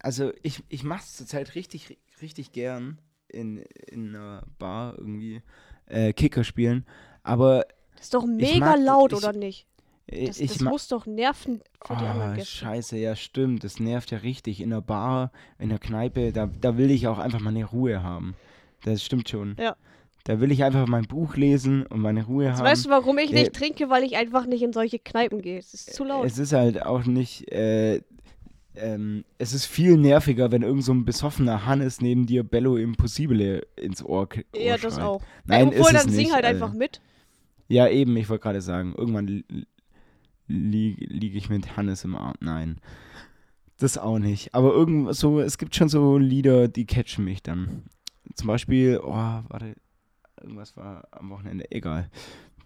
[SPEAKER 1] Also ich, ich mache es zurzeit richtig, richtig gern in, in einer Bar irgendwie äh, Kicker spielen, aber
[SPEAKER 2] Das ist doch mega mag, laut, ich, oder nicht? Das,
[SPEAKER 1] ich
[SPEAKER 2] das muss doch nerven
[SPEAKER 1] für die oh, anderen Gäste. Scheiße, ja stimmt, das nervt ja richtig. In der Bar, in der Kneipe, da, da will ich auch einfach mal eine Ruhe haben. Das stimmt schon.
[SPEAKER 2] Ja.
[SPEAKER 1] Da will ich einfach mein Buch lesen und meine Ruhe Jetzt haben.
[SPEAKER 2] Weißt du, warum ich nicht äh, trinke? Weil ich einfach nicht in solche Kneipen gehe. Es ist zu laut.
[SPEAKER 1] Es ist halt auch nicht. Äh, ähm, es ist viel nerviger, wenn irgend so ein besoffener Hannes neben dir Bello Impossibile ins Ohr, Ohr
[SPEAKER 2] Ja, das schreit. auch.
[SPEAKER 1] Nein,
[SPEAKER 2] Obwohl,
[SPEAKER 1] ist
[SPEAKER 2] dann sing halt
[SPEAKER 1] also.
[SPEAKER 2] einfach mit.
[SPEAKER 1] Ja, eben, ich wollte gerade sagen, irgendwann liege lieg ich mit Hannes im Arm. Nein. Das auch nicht. Aber irgend so, es gibt schon so Lieder, die catchen mich dann. Zum Beispiel, oh, warte, Irgendwas war am Wochenende. Egal.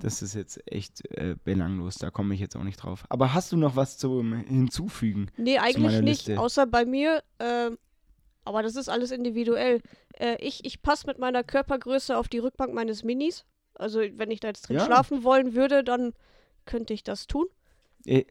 [SPEAKER 1] Das ist jetzt echt äh, belanglos. Da komme ich jetzt auch nicht drauf. Aber hast du noch was zum Hinzufügen?
[SPEAKER 2] Nee, eigentlich nicht. Liste? Außer bei mir. Äh, aber das ist alles individuell. Äh, ich ich passe mit meiner Körpergröße auf die Rückbank meines Minis. Also, wenn ich da jetzt drin ja. schlafen wollen würde, dann könnte ich das tun.
[SPEAKER 1] Äh,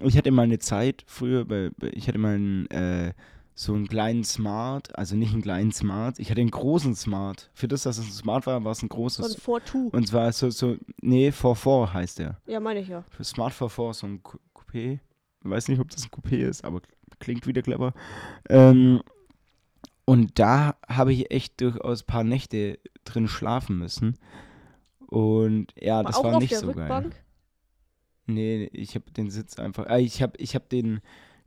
[SPEAKER 1] ich hatte mal eine Zeit früher, ich hatte mal ein äh, so einen kleinen Smart, also nicht einen kleinen Smart, ich hatte einen großen Smart. Für das, dass es ein Smart war, war es ein großes.
[SPEAKER 2] So ein 4
[SPEAKER 1] Und zwar so, so, nee, 4-4 heißt der.
[SPEAKER 2] Ja, meine ich ja.
[SPEAKER 1] Für Smart 4-4, so ein Coupé. Ich weiß nicht, ob das ein Coupé ist, aber klingt wieder clever. Ähm, und da habe ich echt durchaus ein paar Nächte drin schlafen müssen. Und ja, aber das war nicht so Rückbank? geil. Nee, ich habe den Sitz einfach. Äh, ich habe ich hab den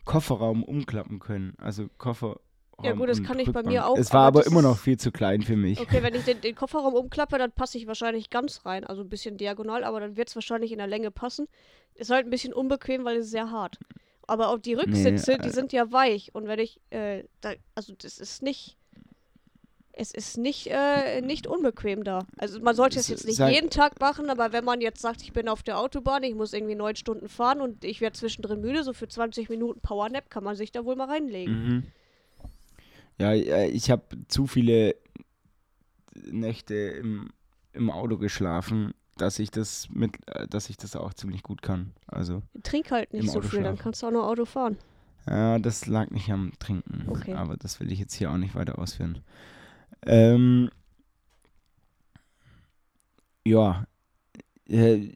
[SPEAKER 1] Kofferraum umklappen können. Also Kofferraum.
[SPEAKER 2] Ja gut, das kann ich bei mir auch.
[SPEAKER 1] Es war aber, aber immer noch viel zu klein für mich.
[SPEAKER 2] Okay, wenn ich den, den Kofferraum umklappe, dann passe ich wahrscheinlich ganz rein. Also ein bisschen diagonal, aber dann wird es wahrscheinlich in der Länge passen. Ist halt ein bisschen unbequem, weil es ist sehr hart. Aber auch die Rücksitze, nee, äh, die sind ja weich. Und wenn ich, äh, da, also das ist nicht, es ist nicht, äh, nicht unbequem da. Also man sollte es jetzt nicht jeden Tag machen, aber wenn man jetzt sagt, ich bin auf der Autobahn, ich muss irgendwie neun Stunden fahren und ich werde zwischendrin müde, so für 20 Minuten Powernap kann man sich da wohl mal reinlegen.
[SPEAKER 1] Mhm. Ja, ich habe zu viele Nächte im, im Auto geschlafen, dass ich das mit, dass ich das auch ziemlich gut kann. Also
[SPEAKER 2] trink halt nicht so viel, dann kannst du auch nur Auto fahren.
[SPEAKER 1] Ja, das lag nicht am Trinken. Okay. Aber das will ich jetzt hier auch nicht weiter ausführen. Ähm, ja, äh,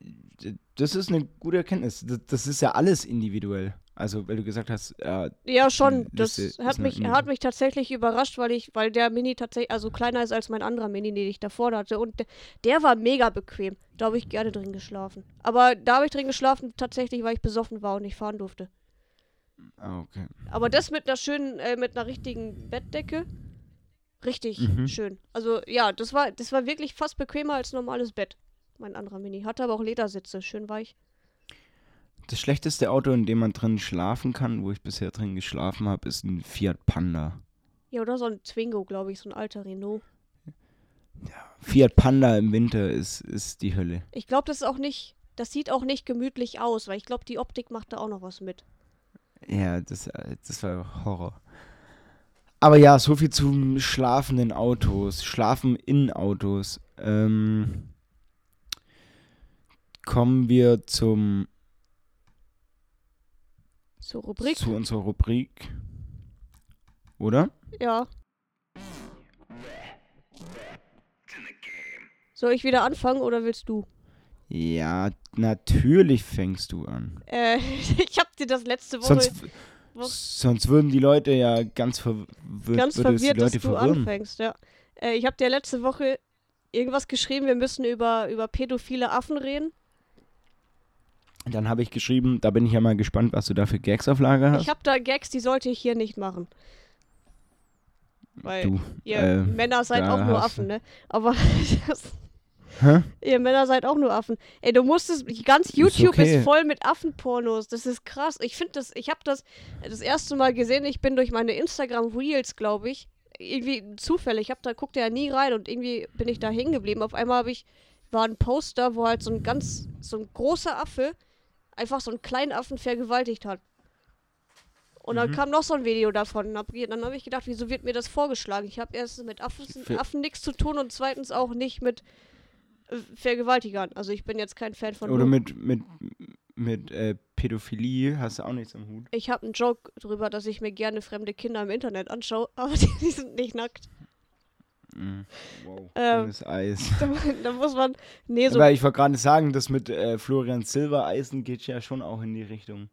[SPEAKER 1] das ist eine gute Erkenntnis. Das, das, ist ja alles individuell. Also, weil du gesagt hast, äh,
[SPEAKER 2] ja schon. Das hat mich, hat mich tatsächlich überrascht, weil ich, weil der Mini tatsächlich, also kleiner ist als mein anderer Mini, den ich davor hatte. Und der, der war mega bequem. Da habe ich gerne drin geschlafen. Aber da habe ich drin geschlafen, tatsächlich, weil ich besoffen war und nicht fahren durfte.
[SPEAKER 1] Ah, okay.
[SPEAKER 2] Aber das mit einer schönen, äh, mit einer richtigen Bettdecke Richtig mhm. schön. Also ja, das war, das war wirklich fast bequemer als normales Bett. Mein anderer Mini. Hatte aber auch Ledersitze, schön weich.
[SPEAKER 1] Das schlechteste Auto, in dem man drin schlafen kann, wo ich bisher drin geschlafen habe, ist ein Fiat Panda.
[SPEAKER 2] Ja, oder so ein Twingo, glaube ich, so ein alter Renault.
[SPEAKER 1] Ja, Fiat Panda im Winter ist, ist die Hölle.
[SPEAKER 2] Ich glaube, das ist auch nicht das sieht auch nicht gemütlich aus, weil ich glaube, die Optik macht da auch noch was mit.
[SPEAKER 1] Ja, das, äh, das war Horror. Aber ja, so viel zum schlafenden Autos, Schlafen in Autos. Ähm, kommen wir zum
[SPEAKER 2] zur Rubrik.
[SPEAKER 1] Zu unserer Rubrik. Oder?
[SPEAKER 2] Ja. Soll ich wieder anfangen oder willst du?
[SPEAKER 1] Ja, natürlich fängst du an.
[SPEAKER 2] Äh, ich hab dir das letzte Woche.
[SPEAKER 1] Sonst, sonst würden die Leute ja ganz, verwirrt,
[SPEAKER 2] ganz verwirrt, dass du verwirren. anfängst, ja. Äh, ich hab dir letzte Woche irgendwas geschrieben, wir müssen über, über pädophile Affen reden.
[SPEAKER 1] Dann habe ich geschrieben, da bin ich ja mal gespannt, was du da für Gags auf Lager hast.
[SPEAKER 2] Ich habe da Gags, die sollte ich hier nicht machen. Weil du, ihr äh, Männer seid auch nur Affen, ne? Aber Hä? Ihr Männer seid auch nur Affen. Ey, du musstest, ganz YouTube ist, okay. ist voll mit Affenpornos. Das ist krass. Ich finde das, ich habe das das erste Mal gesehen. Ich bin durch meine Instagram Reels, glaube ich, irgendwie zufällig. Ich habe da guckt ja nie rein und irgendwie bin ich da hängen geblieben. Auf einmal habe ich war ein Poster, wo halt so ein ganz so ein großer Affe einfach so einen kleinen Affen vergewaltigt hat. Und dann mhm. kam noch so ein Video davon. Und dann habe ich gedacht, wieso wird mir das vorgeschlagen? Ich habe erstens mit Affen, Affen nichts zu tun und zweitens auch nicht mit Vergewaltigern. Also ich bin jetzt kein Fan von.
[SPEAKER 1] Oder mit, mit, mit äh, Pädophilie hast du auch nichts am Hut.
[SPEAKER 2] Ich habe einen Joke drüber, dass ich mir gerne fremde Kinder im Internet anschaue, aber die, die sind nicht nackt.
[SPEAKER 1] Mm, wow, ähm, das Eis.
[SPEAKER 2] Da, da, muss man. Nee, so.
[SPEAKER 1] Weil ich wollte gerade sagen, das mit äh, Florian Silbereisen geht ja schon auch in die Richtung.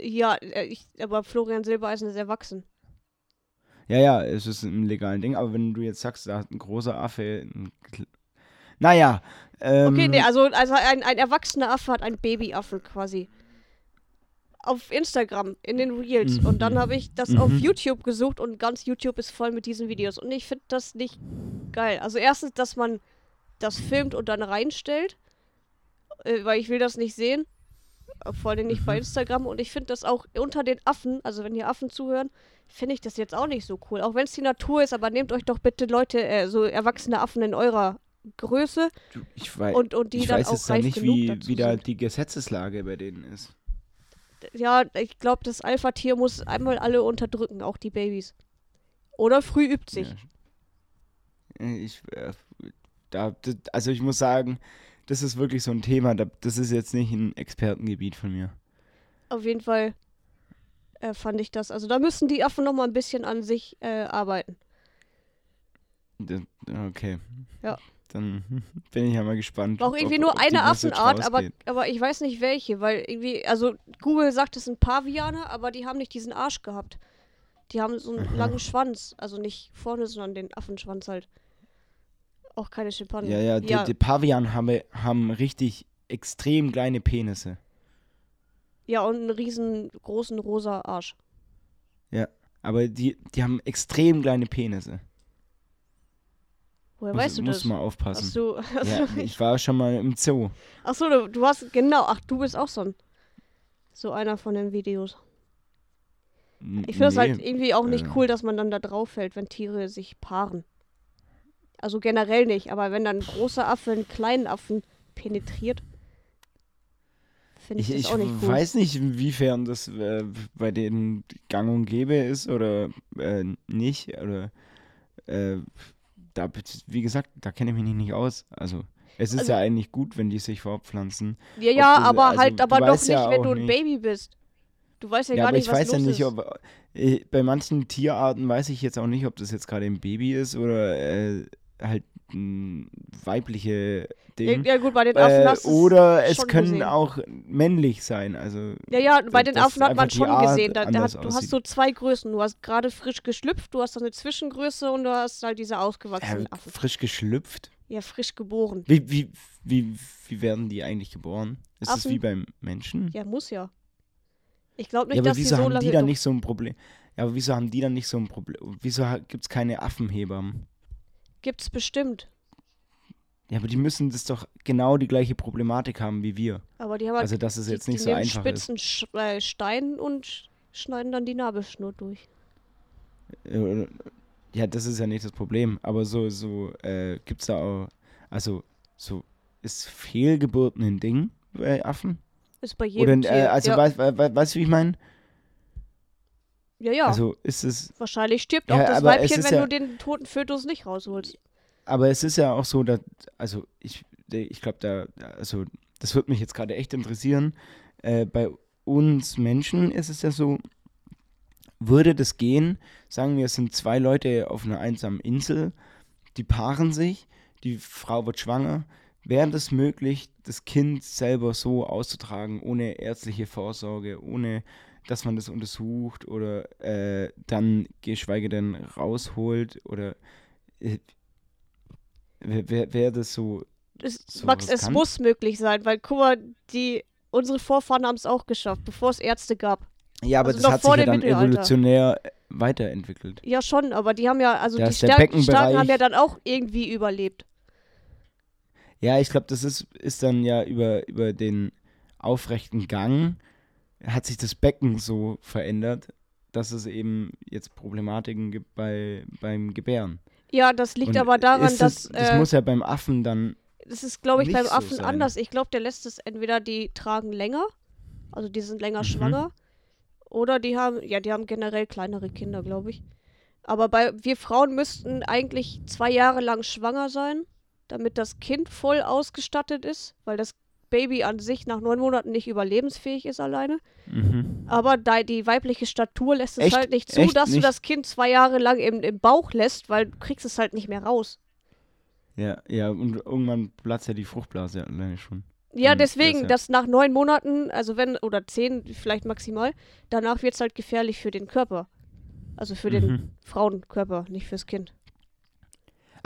[SPEAKER 2] Ja, äh, ich, aber Florian Silbereisen ist erwachsen.
[SPEAKER 1] Ja, ja, es ist ein legales Ding, aber wenn du jetzt sagst, da hat ein großer Affe. Ein, naja. Ähm,
[SPEAKER 2] okay, nee, also, also ein, ein erwachsener Affe hat einen Babyaffen quasi auf Instagram in den Reels mhm. und dann habe ich das mhm. auf YouTube gesucht und ganz YouTube ist voll mit diesen Videos und ich finde das nicht geil. Also erstens, dass man das filmt und dann reinstellt, äh, weil ich will das nicht sehen, vor allem nicht bei mhm. Instagram und ich finde das auch unter den Affen, also wenn hier Affen zuhören, finde ich das jetzt auch nicht so cool. Auch wenn es die Natur ist, aber nehmt euch doch bitte Leute, äh, so erwachsene Affen in eurer Größe
[SPEAKER 1] ich weiß,
[SPEAKER 2] und, und die
[SPEAKER 1] ich
[SPEAKER 2] dann
[SPEAKER 1] weiß
[SPEAKER 2] auch
[SPEAKER 1] jetzt nicht, wie, wie da die Gesetzeslage bei denen ist
[SPEAKER 2] ja, ich glaube, das Alpha-Tier muss einmal alle unterdrücken, auch die Babys. Oder früh übt sich.
[SPEAKER 1] Ja. Ich, äh, da, also ich muss sagen, das ist wirklich so ein Thema, das ist jetzt nicht ein Expertengebiet von mir.
[SPEAKER 2] Auf jeden Fall äh, fand ich das. Also da müssen die Affen noch mal ein bisschen an sich äh, arbeiten.
[SPEAKER 1] Okay. Ja. Dann bin ich ja mal gespannt.
[SPEAKER 2] Auch irgendwie ob, nur ob eine Affenart, aber, aber ich weiß nicht welche, weil irgendwie, also Google sagt, es sind Paviane, aber die haben nicht diesen Arsch gehabt. Die haben so einen Aha. langen Schwanz. Also nicht vorne, sondern den Affenschwanz halt. Auch keine Schimpansen.
[SPEAKER 1] Ja, ja, die, ja. die Pavian haben, haben richtig extrem kleine Penisse.
[SPEAKER 2] Ja, und einen riesengroßen rosa Arsch.
[SPEAKER 1] Ja, aber die, die haben extrem kleine Penisse.
[SPEAKER 2] Woher muss, weißt du das?
[SPEAKER 1] Muss mal aufpassen.
[SPEAKER 2] Hast du, hast
[SPEAKER 1] ja, ich war schon mal im Zoo.
[SPEAKER 2] Achso, du, du hast, genau, ach, du bist auch so ein, so einer von den Videos. Ich finde es nee, halt irgendwie auch nicht äh, cool, dass man dann da drauf fällt, wenn Tiere sich paaren. Also generell nicht, aber wenn dann ein großer Affe einen kleinen Affen penetriert, finde ich, ich, das auch nicht
[SPEAKER 1] cool. Ich weiß nicht, inwiefern das äh, bei denen gang und gäbe ist oder äh, nicht. Oder äh, da, wie gesagt, da kenne ich mich nicht aus. Also, es ist also, ja eigentlich gut, wenn die sich fortpflanzen.
[SPEAKER 2] Ja, ja, aber also, halt, aber doch nicht, ja wenn du ein nicht. Baby bist. Du weißt ja, ja gar nicht, was los ist. ich weiß ja nicht, ob.
[SPEAKER 1] Äh, bei manchen Tierarten weiß ich jetzt auch nicht, ob das jetzt gerade ein Baby ist oder äh, halt weibliche Ding.
[SPEAKER 2] Ja, gut, bei den Affen äh, hast
[SPEAKER 1] Oder es können gesehen. auch männlich sein. Also,
[SPEAKER 2] ja, ja, bei den Affen hat man schon gesehen. Da, da hat, du hast so zwei Größen. Du hast gerade frisch geschlüpft, du hast so eine Zwischengröße und du hast halt diese ausgewachsenen
[SPEAKER 1] äh, Affen. Frisch geschlüpft?
[SPEAKER 2] Ja, frisch geboren.
[SPEAKER 1] Wie, wie, wie, wie werden die eigentlich geboren? Ist Affen? das wie beim Menschen?
[SPEAKER 2] Ja, muss ja. Ich glaube nicht, ja, aber dass wieso die so
[SPEAKER 1] haben die dann nicht so ein Problem? Ja, aber wieso haben die dann nicht so ein Problem? Wieso gibt es keine Affenhebern?
[SPEAKER 2] Gibt's bestimmt.
[SPEAKER 1] Ja, aber die müssen das doch genau die gleiche Problematik haben wie wir.
[SPEAKER 2] Aber die haben halt,
[SPEAKER 1] Also, dass es jetzt die, nicht die so einfach
[SPEAKER 2] spitzen ist. Sch äh, Stein und schneiden dann die Nabelschnur durch.
[SPEAKER 1] Äh, ja, das ist ja nicht das Problem. Aber so, so, äh, gibt's da auch, also, so ist Fehlgeburten ein Ding bei Affen?
[SPEAKER 2] Ist bei jedem
[SPEAKER 1] Oder, äh, also, ja. weißt du, wie ich meine?
[SPEAKER 2] Ja, ja.
[SPEAKER 1] Also ist es.
[SPEAKER 2] Wahrscheinlich stirbt ja, auch das Weibchen, wenn ja, du den toten Fötus nicht rausholst.
[SPEAKER 1] Aber es ist ja auch so, dass, also ich, ich glaube, da, also das würde mich jetzt gerade echt interessieren. Äh, bei uns Menschen ist es ja so, würde das gehen, sagen wir, es sind zwei Leute auf einer einsamen Insel, die paaren sich, die Frau wird schwanger, wäre das möglich, das Kind selber so auszutragen, ohne ärztliche Vorsorge, ohne dass man das untersucht oder äh, dann geschweige denn rausholt oder äh, wäre wär das so.
[SPEAKER 2] Es, so Max, es muss möglich sein, weil guck mal, die, unsere Vorfahren haben es auch geschafft, bevor es Ärzte gab.
[SPEAKER 1] Ja, aber also das hat sich ja dann evolutionär weiterentwickelt.
[SPEAKER 2] Ja, schon, aber die haben ja, also da die Starken, Starken haben ja dann auch irgendwie überlebt.
[SPEAKER 1] Ja, ich glaube, das ist, ist dann ja über, über den aufrechten Gang hat sich das Becken so verändert, dass es eben jetzt Problematiken gibt bei, beim Gebären.
[SPEAKER 2] Ja, das liegt Und aber daran,
[SPEAKER 1] das,
[SPEAKER 2] dass.
[SPEAKER 1] Das äh, muss ja beim Affen dann.
[SPEAKER 2] Das ist, glaube ich, beim Affen so anders. Ich glaube, der lässt es entweder, die tragen länger, also die sind länger mhm. schwanger, oder die haben, ja, die haben generell kleinere Kinder, glaube ich. Aber bei wir Frauen müssten eigentlich zwei Jahre lang schwanger sein, damit das Kind voll ausgestattet ist, weil das Baby an sich nach neun Monaten nicht überlebensfähig ist alleine. Mhm. Aber da die weibliche Statur lässt es Echt? halt nicht zu, Echt? dass nicht? du das Kind zwei Jahre lang im, im Bauch lässt, weil du kriegst es halt nicht mehr raus.
[SPEAKER 1] Ja, ja, und irgendwann platzt ja die Fruchtblase alleine schon.
[SPEAKER 2] Ja, deswegen, das, ja. dass nach neun Monaten, also wenn, oder zehn vielleicht maximal, danach wird es halt gefährlich für den Körper. Also für mhm. den Frauenkörper, nicht fürs Kind.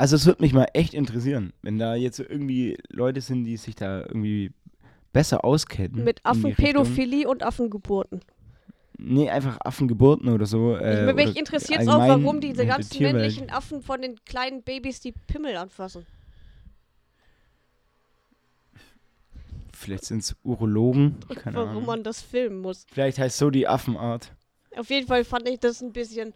[SPEAKER 1] Also es würde mich mal echt interessieren, wenn da jetzt irgendwie Leute sind, die sich da irgendwie besser auskennen.
[SPEAKER 2] Mit Affenpädophilie und Affengeburten.
[SPEAKER 1] Nee, einfach Affengeburten oder so.
[SPEAKER 2] Äh, mich interessiert es auch, warum diese ganzen die männlichen Affen von den kleinen Babys die Pimmel anfassen.
[SPEAKER 1] Vielleicht sind es Urologen. Keine
[SPEAKER 2] warum
[SPEAKER 1] Ahnung.
[SPEAKER 2] man das filmen muss.
[SPEAKER 1] Vielleicht heißt so die Affenart.
[SPEAKER 2] Auf jeden Fall fand ich das ein bisschen,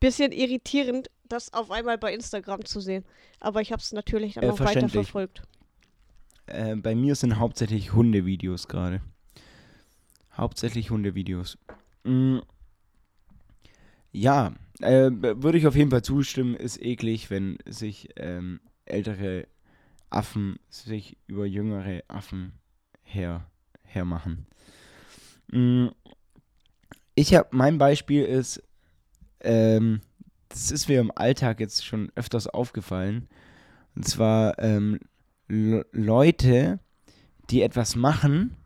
[SPEAKER 2] bisschen irritierend, das auf einmal bei Instagram zu sehen. Aber ich habe es natürlich dann äh, auch weiter verfolgt.
[SPEAKER 1] Äh, bei mir sind hauptsächlich Hundevideos gerade. Hauptsächlich Hundevideos. Mm. Ja, äh, würde ich auf jeden Fall zustimmen. Ist eklig, wenn sich ähm, ältere Affen sich über jüngere Affen her hermachen. Mm. Ich habe mein Beispiel ist ähm, das ist mir im Alltag jetzt schon öfters aufgefallen. Und zwar ähm, Leute, die etwas machen,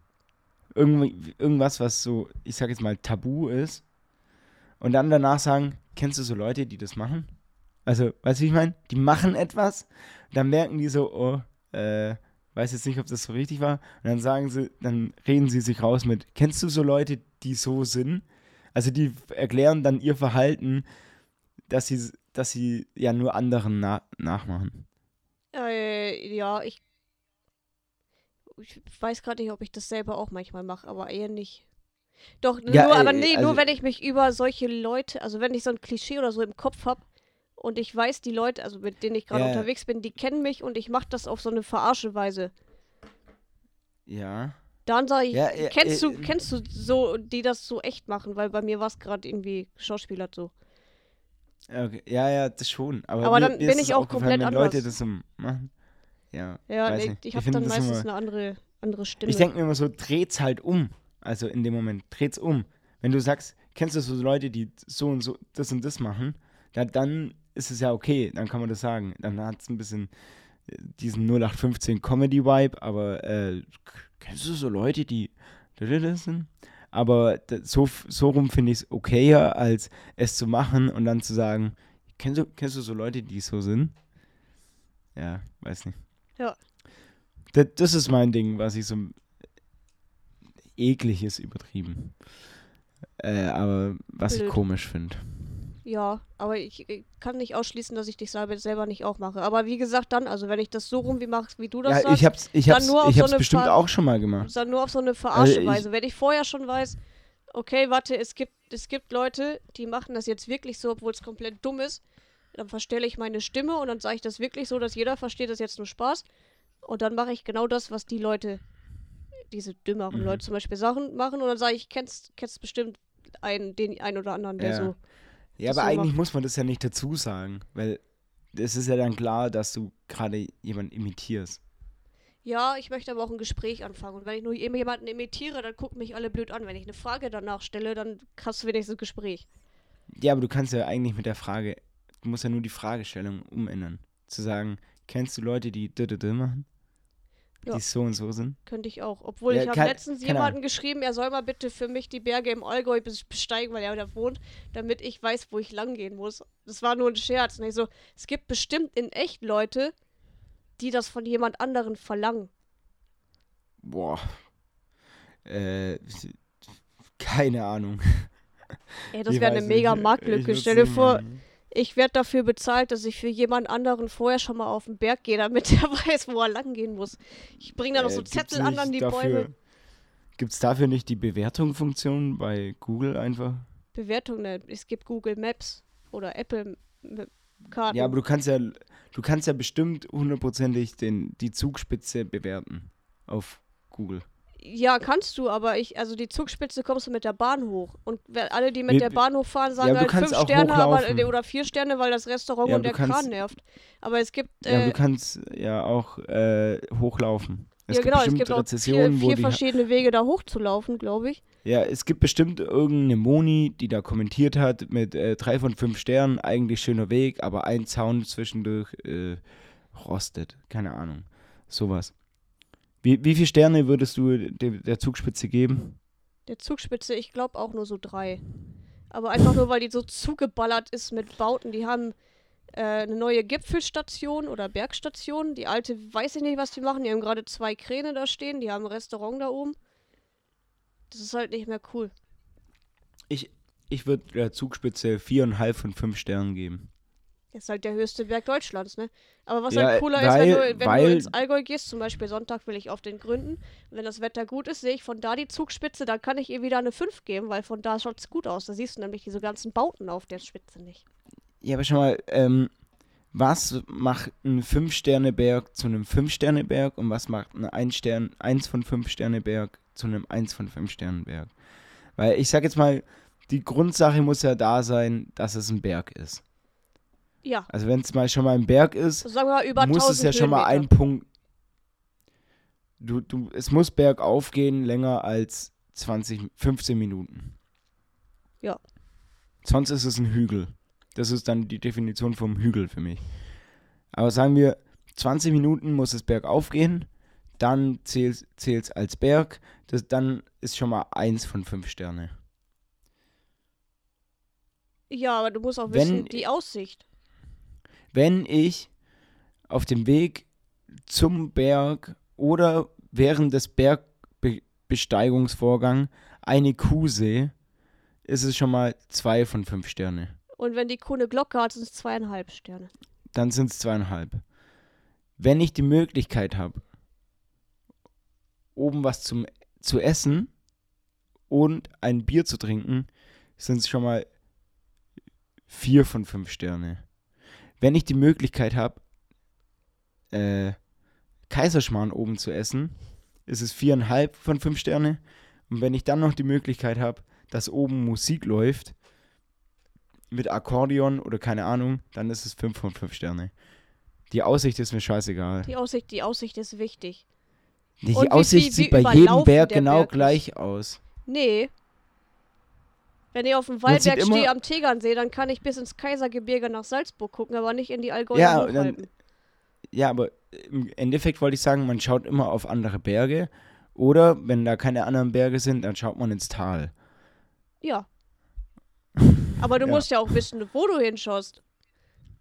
[SPEAKER 1] irgendwas, was so, ich sag jetzt mal, tabu ist, und dann danach sagen, kennst du so Leute, die das machen? Also, weißt du, wie ich meine? Die machen etwas, dann merken die so, oh, äh, weiß jetzt nicht, ob das so richtig war, und dann sagen sie, dann reden sie sich raus mit, kennst du so Leute, die so sind? Also die erklären dann ihr Verhalten dass sie, dass sie ja nur anderen na nachmachen.
[SPEAKER 2] Äh, ja, ich, ich weiß gerade nicht, ob ich das selber auch manchmal mache, aber eher nicht. Doch, ja, nur, äh, aber nee, also, nur wenn ich mich über solche Leute, also wenn ich so ein Klischee oder so im Kopf habe und ich weiß, die Leute, also mit denen ich gerade ja. unterwegs bin, die kennen mich und ich mache das auf so eine Verarscheweise.
[SPEAKER 1] Ja.
[SPEAKER 2] Dann sage ich, ja, kennst, äh, du, kennst du so, die das so echt machen? Weil bei mir war es gerade irgendwie Schauspieler so.
[SPEAKER 1] Okay. Ja, ja, das schon. Aber,
[SPEAKER 2] aber mir, dann mir bin ich auch komplett wenn anders.
[SPEAKER 1] Leute das so machen. Ja,
[SPEAKER 2] ja nee, ich habe dann meistens immer, eine andere, andere Stimme.
[SPEAKER 1] Ich denke mir immer so, dreht's halt um. Also in dem Moment, dreht's um. Wenn du sagst, kennst du so Leute, die so und so das und das machen, ja, dann ist es ja okay, dann kann man das sagen. Dann hat es ein bisschen äh, diesen 0815 Comedy-Vibe, aber äh, kennst du so Leute, die sind? Aber so, so rum finde ich es okayer, als es zu machen und dann zu sagen, kennst du, kennst du so Leute, die so sind? Ja, weiß nicht.
[SPEAKER 2] Ja.
[SPEAKER 1] Das, das ist mein Ding, was ich so eklig ist, übertrieben. Äh, aber was Blöd. ich komisch finde.
[SPEAKER 2] Ja, aber ich, ich, kann nicht ausschließen, dass ich dich selber, nicht auch mache. Aber wie gesagt, dann, also wenn ich das so rum wie machst, wie du das ja,
[SPEAKER 1] sagst, ich hab's, ich hab's, nur auf ich so hab's bestimmt Ver auch schon mal gemacht.
[SPEAKER 2] Dann nur auf so eine Verarscheweise. Also wenn ich vorher schon weiß, okay, warte, es gibt, es gibt Leute, die machen das jetzt wirklich so, obwohl es komplett dumm ist, dann verstelle ich meine Stimme und dann sage ich das wirklich so, dass jeder versteht, das ist jetzt nur Spaß. Und dann mache ich genau das, was die Leute, diese dümmeren mhm. Leute zum Beispiel Sachen machen. Und dann sage ich, kennst, kennst bestimmt einen, den einen oder anderen, der ja. so.
[SPEAKER 1] Ja, aber eigentlich macht. muss man das ja nicht dazu sagen, weil es ist ja dann klar, dass du gerade jemanden imitierst.
[SPEAKER 2] Ja, ich möchte aber auch ein Gespräch anfangen. Und wenn ich nur jemanden imitiere, dann gucken mich alle blöd an. Wenn ich eine Frage danach stelle, dann hast du wenigstens ein Gespräch.
[SPEAKER 1] Ja, aber du kannst ja eigentlich mit der Frage, du musst ja nur die Fragestellung umändern. Zu sagen, kennst du Leute, die d machen? Ja. Die so und so sind?
[SPEAKER 2] Könnte ich auch. Obwohl ja, ich habe letztens jemanden geschrieben, er soll mal bitte für mich die Berge im Allgäu besteigen, weil er da wohnt, damit ich weiß, wo ich lang gehen muss. Das war nur ein Scherz. Und ich so, es gibt bestimmt in echt Leute, die das von jemand anderen verlangen.
[SPEAKER 1] Boah. Äh, keine Ahnung.
[SPEAKER 2] Ey, das wäre eine mega Marktlücke. Stell dir vor, ich werde dafür bezahlt, dass ich für jemand anderen vorher schon mal auf den Berg gehe, damit er weiß, wo er lang gehen muss. Ich bringe da noch äh, so Zettel an an die dafür, Bäume.
[SPEAKER 1] Gibt es dafür nicht die Bewertung-Funktion bei Google einfach?
[SPEAKER 2] Bewertung, ne? Es gibt Google Maps oder Apple Karten.
[SPEAKER 1] Ja, aber du kannst ja, du kannst ja bestimmt hundertprozentig die Zugspitze bewerten auf Google.
[SPEAKER 2] Ja, kannst du, aber ich, also die Zugspitze kommst du mit der Bahn hoch. Und alle, die mit wir, der Bahn hochfahren, sagen ja, halt fünf Sterne aber, äh, oder vier Sterne, weil das Restaurant ja, und der kannst, Kran nervt. Aber es gibt.
[SPEAKER 1] Äh, ja, du kannst ja auch äh, hochlaufen. Es ja, genau, es gibt auch vier,
[SPEAKER 2] vier verschiedene Wege da hochzulaufen, glaube ich.
[SPEAKER 1] Ja, es gibt bestimmt irgendeine Moni, die da kommentiert hat mit äh, drei von fünf Sternen, eigentlich schöner Weg, aber ein Zaun zwischendurch äh, rostet. Keine Ahnung. Sowas. Wie, wie viele Sterne würdest du de, der Zugspitze geben?
[SPEAKER 2] Der Zugspitze, ich glaube auch nur so drei. Aber einfach nur, weil die so zugeballert ist mit Bauten. Die haben äh, eine neue Gipfelstation oder Bergstation. Die alte, weiß ich nicht, was die machen. Die haben gerade zwei Kräne da stehen. Die haben ein Restaurant da oben. Das ist halt nicht mehr cool.
[SPEAKER 1] Ich, ich würde der Zugspitze viereinhalb von fünf Sternen geben.
[SPEAKER 2] Das ist halt der höchste Berg Deutschlands, ne? Aber was ja, halt cooler weil, ist, wenn, du, wenn weil, du ins Allgäu gehst, zum Beispiel Sonntag will ich auf den Gründen, wenn das Wetter gut ist, sehe ich von da die Zugspitze, dann kann ich ihr wieder eine 5 geben, weil von da schaut es gut aus. Da siehst du nämlich diese ganzen Bauten auf der Spitze nicht.
[SPEAKER 1] Ja, aber schau mal, ähm, was macht ein 5-Sterne-Berg zu einem 5-Sterne-Berg und was macht ein 1 Stern, 1 von 5 Sterne-Berg zu einem 1 von 5 Sterne-Berg? Weil ich sag jetzt mal, die Grundsache muss ja da sein, dass es ein Berg ist.
[SPEAKER 2] Ja.
[SPEAKER 1] Also wenn es mal schon mal ein Berg ist,
[SPEAKER 2] wir über
[SPEAKER 1] muss es ja schon mal ein Punkt. Du, du, es muss bergauf gehen länger als 20, 15 Minuten.
[SPEAKER 2] Ja.
[SPEAKER 1] Sonst ist es ein Hügel. Das ist dann die Definition vom Hügel für mich. Aber sagen wir, 20 Minuten muss es bergauf gehen, dann zählt es als Berg, das, dann ist schon mal eins von fünf Sterne.
[SPEAKER 2] Ja, aber du musst auch wissen, Wenn, die Aussicht
[SPEAKER 1] wenn ich auf dem Weg zum Berg oder während des Bergbesteigungsvorgangs eine Kuh sehe, ist es schon mal zwei von fünf Sterne.
[SPEAKER 2] Und wenn die Kuh eine Glocke hat, sind es zweieinhalb Sterne.
[SPEAKER 1] Dann sind es zweieinhalb. Wenn ich die Möglichkeit habe, oben was zum, zu essen und ein Bier zu trinken, sind es schon mal vier von fünf Sterne wenn ich die Möglichkeit habe, äh, Kaiserschmarrn oben zu essen, ist es viereinhalb von fünf Sterne. Und wenn ich dann noch die Möglichkeit habe, dass oben Musik läuft, mit Akkordeon oder keine Ahnung, dann ist es fünf von fünf Sterne. Die Aussicht ist mir scheißegal.
[SPEAKER 2] Die Aussicht, die Aussicht ist wichtig.
[SPEAKER 1] Die, die Aussicht wie, wie, sieht bei jedem Berg genau Berg gleich aus.
[SPEAKER 2] Nee, wenn ich auf dem Waldberg stehe am Tegernsee, dann kann ich bis ins Kaisergebirge nach Salzburg gucken, aber nicht in die Allgäuer
[SPEAKER 1] ja, dann, ja, aber im Endeffekt wollte ich sagen, man schaut immer auf andere Berge. Oder wenn da keine anderen Berge sind, dann schaut man ins Tal.
[SPEAKER 2] Ja. Aber du ja. musst ja auch wissen, wo du hinschaust.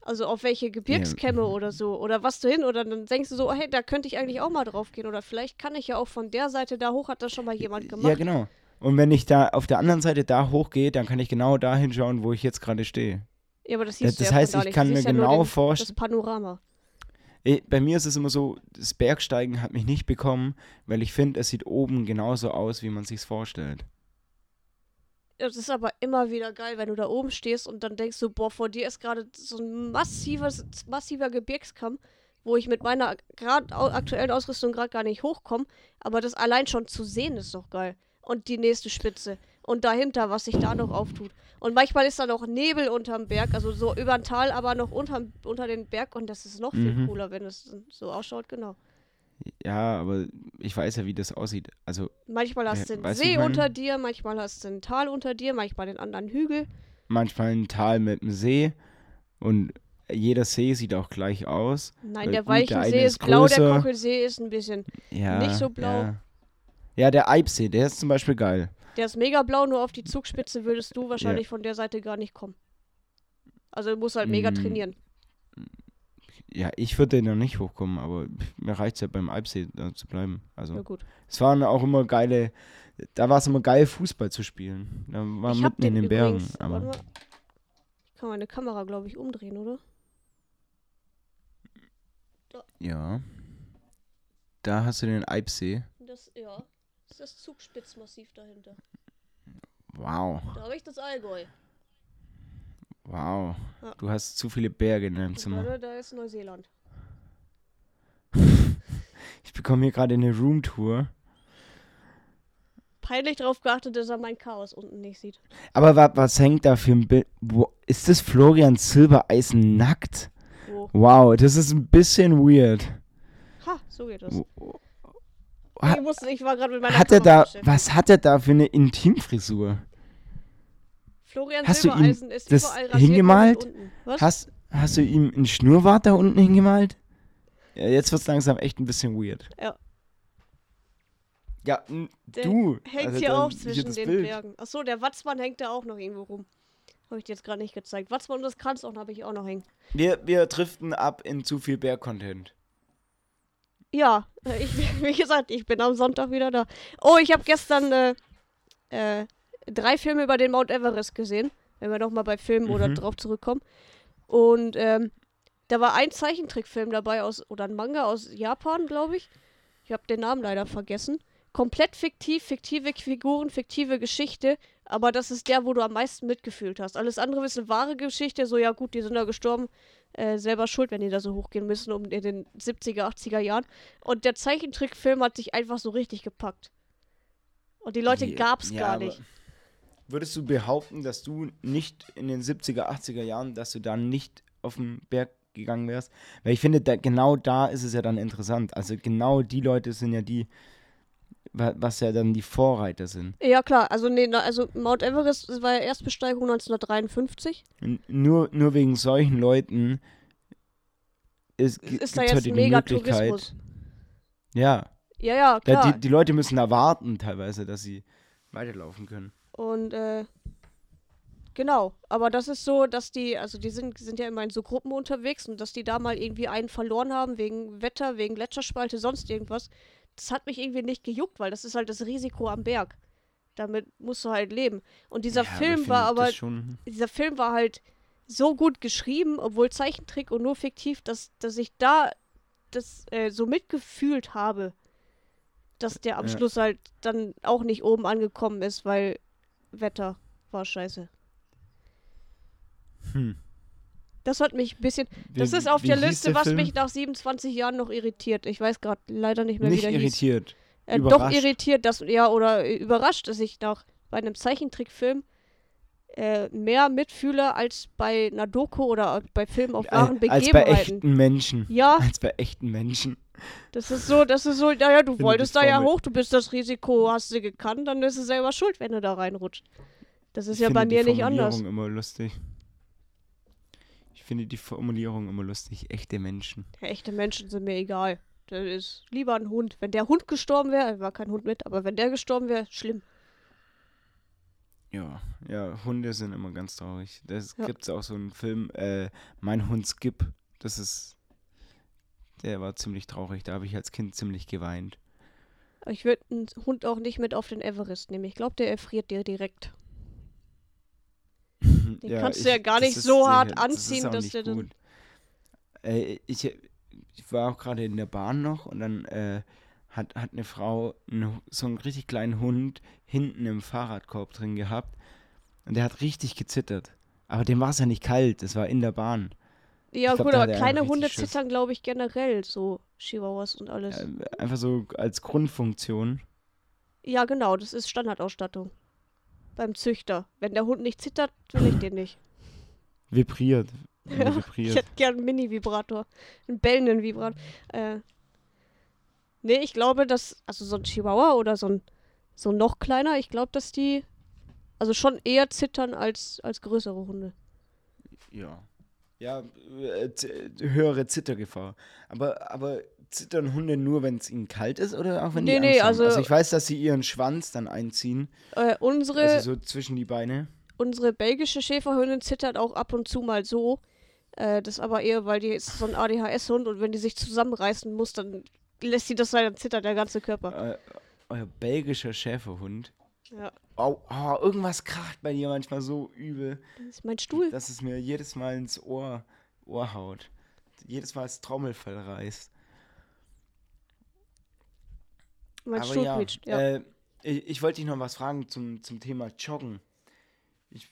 [SPEAKER 2] Also auf welche Gebirgskämme ja. oder so. Oder was du hin. Oder dann denkst du so, hey, da könnte ich eigentlich auch mal drauf gehen. Oder vielleicht kann ich ja auch von der Seite da hoch, hat das schon mal jemand gemacht.
[SPEAKER 1] Ja, genau. Und wenn ich da auf der anderen Seite da hochgehe, dann kann ich genau da hinschauen, wo ich jetzt gerade stehe.
[SPEAKER 2] Ja, aber das siehst
[SPEAKER 1] das,
[SPEAKER 2] du
[SPEAKER 1] ja heißt, ich kann mir ja genau vorstellen.
[SPEAKER 2] Das Panorama.
[SPEAKER 1] Bei mir ist es immer so, das Bergsteigen hat mich nicht bekommen, weil ich finde, es sieht oben genauso aus, wie man sich vorstellt.
[SPEAKER 2] Das ist aber immer wieder geil, wenn du da oben stehst und dann denkst du, boah, vor dir ist gerade so ein massives, massiver Gebirgskamm. wo ich mit meiner gerade aktuellen Ausrüstung gerade gar nicht hochkomme. Aber das allein schon zu sehen ist doch geil. Und die nächste Spitze. Und dahinter, was sich da noch auftut. Und manchmal ist da noch Nebel unterm Berg, also so über ein Tal, aber noch unter, unter den Berg. Und das ist noch viel mhm. cooler, wenn es so ausschaut, genau.
[SPEAKER 1] Ja, aber ich weiß ja, wie das aussieht. Also
[SPEAKER 2] manchmal hast du einen See unter dir, manchmal hast du ein Tal unter dir, manchmal den anderen Hügel.
[SPEAKER 1] Manchmal ein Tal mit einem See und jeder See sieht auch gleich aus.
[SPEAKER 2] Nein, der Weichensee ist, ist blau, der Kochelsee ist ein bisschen ja, nicht so blau.
[SPEAKER 1] Ja. Ja, der Eibsee, der ist zum Beispiel geil.
[SPEAKER 2] Der ist mega blau, nur auf die Zugspitze würdest du wahrscheinlich ja. von der Seite gar nicht kommen. Also du musst halt mega mm. trainieren.
[SPEAKER 1] Ja, ich würde noch nicht hochkommen, aber mir reicht es ja beim Alpsee da zu bleiben. Also ja, gut. es waren auch immer geile, da war es immer geil, Fußball zu spielen. Da war ich mitten in den übrigens, Bergen. Aber
[SPEAKER 2] ich kann meine Kamera, glaube ich, umdrehen, oder?
[SPEAKER 1] Da. Ja. Da hast du den Eibsee.
[SPEAKER 2] Das, ja. Das ist das Zugspitzmassiv dahinter.
[SPEAKER 1] Wow.
[SPEAKER 2] Da habe ich das Allgäu.
[SPEAKER 1] Wow. Ja. Du hast zu viele Berge in deinem Zimmer.
[SPEAKER 2] Warte, da ist Neuseeland.
[SPEAKER 1] ich bekomme hier gerade eine Roomtour.
[SPEAKER 2] Peinlich darauf geachtet, dass er mein Chaos unten nicht sieht.
[SPEAKER 1] Aber was, was hängt da für ein Bild? Ist das Florian Silbereisen nackt? Wo? Wow, das ist ein bisschen weird.
[SPEAKER 2] Ha, so geht das. Ha ich, musste, ich war gerade mit meiner
[SPEAKER 1] hat er da, Was hat er da für eine Intimfrisur?
[SPEAKER 2] Florian hast Silbereisen
[SPEAKER 1] du ihm ist das hingemalt? Hast, hast du ihm einen Schnurrbart da unten hingemalt? Ja, jetzt wird es langsam echt ein bisschen weird.
[SPEAKER 2] Ja.
[SPEAKER 1] Ja, du.
[SPEAKER 2] Hängt also hier auch zwischen den Bild. Bergen. Achso, der Watzmann hängt da auch noch irgendwo rum. Habe ich dir jetzt gerade nicht gezeigt. Watzmann und das Kranzorn habe ich auch noch hängen.
[SPEAKER 1] Wir, wir driften ab in zu viel Berg-Content.
[SPEAKER 2] Ja, äh, ich, wie gesagt, ich bin am Sonntag wieder da. Oh, ich habe gestern äh, äh, drei Filme über den Mount Everest gesehen, wenn wir nochmal bei Filmen mhm. oder drauf zurückkommen. Und ähm, da war ein Zeichentrickfilm dabei aus, oder ein Manga aus Japan, glaube ich. Ich habe den Namen leider vergessen. Komplett fiktiv, fiktive Figuren, fiktive Geschichte, aber das ist der, wo du am meisten mitgefühlt hast. Alles andere ist eine wahre Geschichte, so ja gut, die sind da gestorben, äh, selber schuld, wenn die da so hochgehen müssen, um in den 70er, 80er Jahren. Und der Zeichentrickfilm hat sich einfach so richtig gepackt. Und die Leute yeah, gab's ja, gar nicht
[SPEAKER 1] würdest du behaupten, dass du nicht in den 70er, 80er Jahren, dass du da nicht auf den Berg gegangen wärst? Weil ich finde, da, genau da ist es ja dann interessant. Also genau die Leute sind ja die, was ja dann die Vorreiter sind.
[SPEAKER 2] Ja, klar. Also, nee, also Mount Everest war ja Erstbesteigung 1953.
[SPEAKER 1] Nur, nur wegen solchen Leuten ist, ist da jetzt mega Tourismus. Ja.
[SPEAKER 2] Ja, ja, klar.
[SPEAKER 1] Da, die, die Leute müssen erwarten teilweise, dass sie weiterlaufen können.
[SPEAKER 2] Und äh, genau, aber das ist so, dass die, also die sind, sind ja immer in so Gruppen unterwegs und dass die da mal irgendwie einen verloren haben wegen Wetter, wegen Gletscherspalte, sonst irgendwas, das hat mich irgendwie nicht gejuckt, weil das ist halt das Risiko am Berg. Damit musst du halt leben. Und dieser ja, Film war aber, dieser Film war halt so gut geschrieben, obwohl Zeichentrick und nur fiktiv, dass, dass ich da das äh, so mitgefühlt habe, dass der am ja. Schluss halt dann auch nicht oben angekommen ist, weil Wetter war scheiße. Hm. Das hat mich ein bisschen. Das wie, ist auf der Liste, der was Film? mich nach 27 Jahren noch irritiert. Ich weiß gerade leider nicht mehr,
[SPEAKER 1] nicht
[SPEAKER 2] wie der
[SPEAKER 1] irritiert.
[SPEAKER 2] hieß. Äh, doch irritiert, dass, ja, oder überrascht, dass ich nach bei einem Zeichentrickfilm äh, mehr mitfühle als bei einer Doku oder bei Filmen auf wahren Begebenheiten. Als bei
[SPEAKER 1] echten Menschen.
[SPEAKER 2] Ja.
[SPEAKER 1] Als bei echten Menschen.
[SPEAKER 2] Das ist so, das ist so, naja, du wolltest da ja hoch, du bist das Risiko, hast du gekannt, dann ist es selber schuld, wenn du da reinrutscht. Das ist ich ja bei mir nicht anders.
[SPEAKER 1] Finde die Formulierung immer lustig. Ich finde die Formulierung immer lustig. Echte Menschen.
[SPEAKER 2] Ja, echte Menschen sind mir egal. Das ist lieber ein Hund. Wenn der Hund gestorben wäre, war kein Hund mit, aber wenn der gestorben wäre, schlimm.
[SPEAKER 1] Ja, ja, Hunde sind immer ganz traurig. Das ja. gibt es auch so einen Film, äh, Mein Hund Skip. Das ist der war ziemlich traurig. Da habe ich als Kind ziemlich geweint.
[SPEAKER 2] Ich würde einen Hund auch nicht mit auf den Everest nehmen. Ich glaube, der erfriert dir direkt. Den ja, kannst du ja gar nicht so sehr, hart anziehen, das dass der dann.
[SPEAKER 1] Äh, ich, ich war auch gerade in der Bahn noch und dann äh, hat, hat eine Frau eine, so einen richtig kleinen Hund hinten im Fahrradkorb drin gehabt. Und der hat richtig gezittert. Aber dem war es ja nicht kalt, das war in der Bahn.
[SPEAKER 2] Ja, glaub, gut, aber kleine Hunde zittern, glaube ich, generell so Chihuahuas und alles. Ja,
[SPEAKER 1] einfach so als Grundfunktion.
[SPEAKER 2] Ja, genau, das ist Standardausstattung. Beim Züchter. Wenn der Hund nicht zittert, will ich den nicht.
[SPEAKER 1] Vibriert.
[SPEAKER 2] Ja, vibriert. Ich hätte gern einen Mini-Vibrator. Einen bellenden Vibrator. Äh, nee, ich glaube, dass, also so ein Chihuahua oder so ein, so noch kleiner, ich glaube, dass die also schon eher zittern als, als größere Hunde.
[SPEAKER 1] Ja. Ja, äh, höhere Zittergefahr. Aber, aber zittern Hunde nur, wenn es ihnen kalt ist oder auch wenn nee, die Angst nee, also, also ich weiß, dass sie ihren Schwanz dann einziehen.
[SPEAKER 2] Äh, unsere
[SPEAKER 1] also so zwischen die Beine.
[SPEAKER 2] Unsere belgische Schäferhündin zittert auch ab und zu mal so. Äh, das aber eher, weil die ist so ein ADHS-Hund und wenn die sich zusammenreißen muss, dann lässt sie das sein, dann zittert der ganze Körper.
[SPEAKER 1] Äh, euer belgischer Schäferhund.
[SPEAKER 2] Ja.
[SPEAKER 1] Oh, oh, irgendwas kracht bei dir manchmal so übel.
[SPEAKER 2] Das ist mein Stuhl.
[SPEAKER 1] Dass es mir jedes Mal ins Ohr, Ohr haut. Jedes Mal das Trommelfell reißt.
[SPEAKER 2] Mein Aber Stuhl ja, quietscht, ja.
[SPEAKER 1] Äh, ich, ich wollte dich noch was fragen zum, zum Thema Joggen. Ich,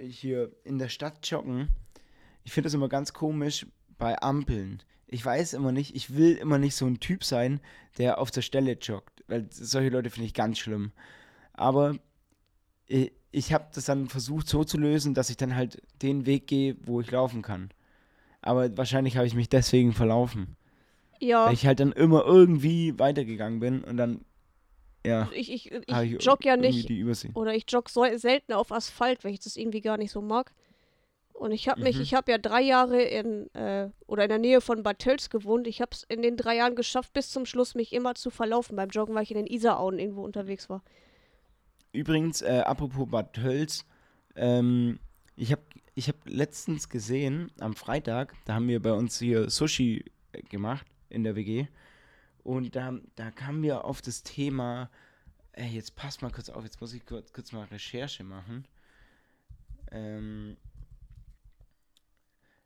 [SPEAKER 1] hier in der Stadt joggen. Ich finde das immer ganz komisch bei Ampeln. Ich weiß immer nicht, ich will immer nicht so ein Typ sein, der auf der Stelle joggt. Weil solche Leute finde ich ganz schlimm. Aber ich, ich habe das dann versucht so zu lösen, dass ich dann halt den Weg gehe, wo ich laufen kann. Aber wahrscheinlich habe ich mich deswegen verlaufen.
[SPEAKER 2] Ja.
[SPEAKER 1] Weil ich halt dann immer irgendwie weitergegangen bin und dann, ja.
[SPEAKER 2] Ich, ich, ich, ich jogge ja nicht. Oder ich jogge so selten auf Asphalt, weil ich das irgendwie gar nicht so mag. Und ich habe mich, mhm. ich habe ja drei Jahre in, äh, oder in der Nähe von Bad Tölz gewohnt. Ich habe es in den drei Jahren geschafft, bis zum Schluss mich immer zu verlaufen beim Joggen, weil ich in den Isarauen irgendwo unterwegs war.
[SPEAKER 1] Übrigens, äh, apropos Bad Tölz, ähm, ich habe ich hab letztens gesehen, am Freitag, da haben wir bei uns hier Sushi äh, gemacht in der WG. Und da, da kamen wir auf das Thema, ey, jetzt passt mal kurz auf, jetzt muss ich kurz, kurz mal Recherche machen. Ähm,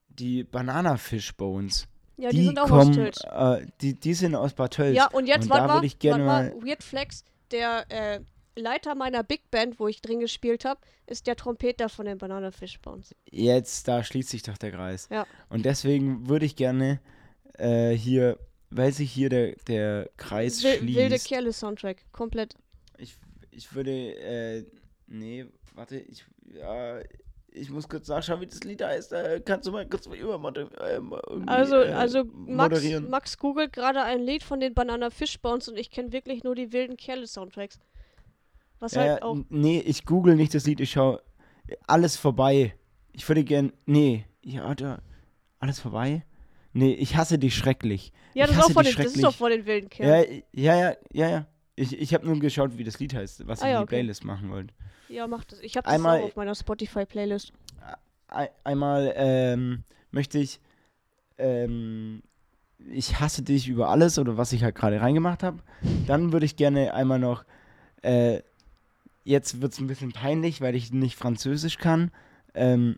[SPEAKER 1] die Bananafish Bones.
[SPEAKER 2] Ja, die, die sind auch kommen, aus Tölz.
[SPEAKER 1] Äh, die, die sind aus Bad Tölz.
[SPEAKER 2] Ja, und jetzt, und warte mal, ich gerne mal, Weird Flex, der, äh, Leiter meiner Big Band, wo ich drin gespielt habe, ist der Trompeter von den Banana Fish Bones.
[SPEAKER 1] Jetzt, da schließt sich doch der Kreis.
[SPEAKER 2] Ja.
[SPEAKER 1] Und deswegen würde ich gerne äh, hier, weil sich hier der, der Kreis Wil schließt.
[SPEAKER 2] Wilde Kerle Soundtrack, komplett.
[SPEAKER 1] Ich, ich würde, äh, nee, warte, ich, ja, ich muss kurz nachschauen, wie das Lied heißt. Äh, kannst du mal kurz über äh,
[SPEAKER 2] Also, äh, also Max, Max googelt gerade ein Lied von den Banana Fish Bones und ich kenne wirklich nur die wilden Kerle Soundtracks. Was äh, halt auch.
[SPEAKER 1] Nee, ich google nicht das Lied, ich schaue alles vorbei. Ich würde gern. Nee, ja, da. Alles vorbei? Nee, ich hasse dich schrecklich.
[SPEAKER 2] Ja, das, ist, auch von den, das ist doch von den wilden
[SPEAKER 1] Kerlen. Ja, ja, ja, ja, ja. Ich, ich habe nur geschaut, wie das Lied heißt, was ah, ich ja, in die okay. Playlist machen wollte.
[SPEAKER 2] Ja, mach das. Ich habe das einmal, auch auf meiner Spotify-Playlist.
[SPEAKER 1] Einmal ähm, möchte ich ähm, ich hasse dich über alles oder was ich halt gerade reingemacht habe. Dann würde ich gerne einmal noch äh, Jetzt wird es ein bisschen peinlich, weil ich nicht Französisch kann. Ähm,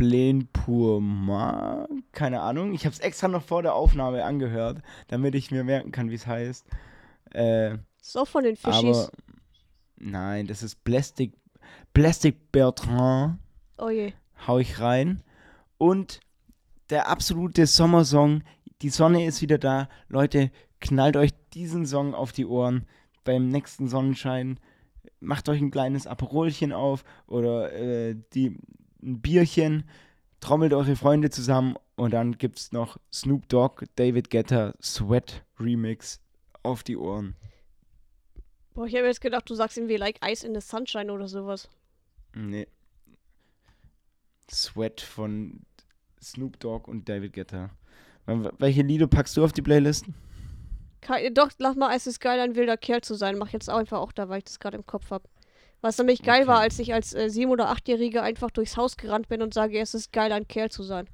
[SPEAKER 1] moi? Keine Ahnung. Ich habe es extra noch vor der Aufnahme angehört, damit ich mir merken kann, wie es heißt. Äh,
[SPEAKER 2] so von den Fischis.
[SPEAKER 1] Nein, das ist Plastic, Plastic Bertrand.
[SPEAKER 2] Oh je.
[SPEAKER 1] Hau ich rein. Und der absolute Sommersong. Die Sonne ist wieder da. Leute, knallt euch diesen Song auf die Ohren beim nächsten Sonnenschein macht euch ein kleines Aperolchen auf oder äh, die, ein Bierchen, trommelt eure Freunde zusammen und dann gibt es noch Snoop Dogg, David Guetta, Sweat Remix auf die Ohren.
[SPEAKER 2] Boah, ich habe jetzt gedacht, du sagst irgendwie like Ice in the Sunshine oder sowas.
[SPEAKER 1] Nee. Sweat von Snoop Dogg und David Guetta. Welche Lieder packst du auf die Playlist?
[SPEAKER 2] Doch, lass mal, es ist geil, ein wilder Kerl zu sein. Mach jetzt auch einfach auch da, weil ich das gerade im Kopf habe. Was nämlich geil okay. war, als ich als äh, sieben- oder achtjähriger einfach durchs Haus gerannt bin und sage, es ist geil, ein Kerl zu sein.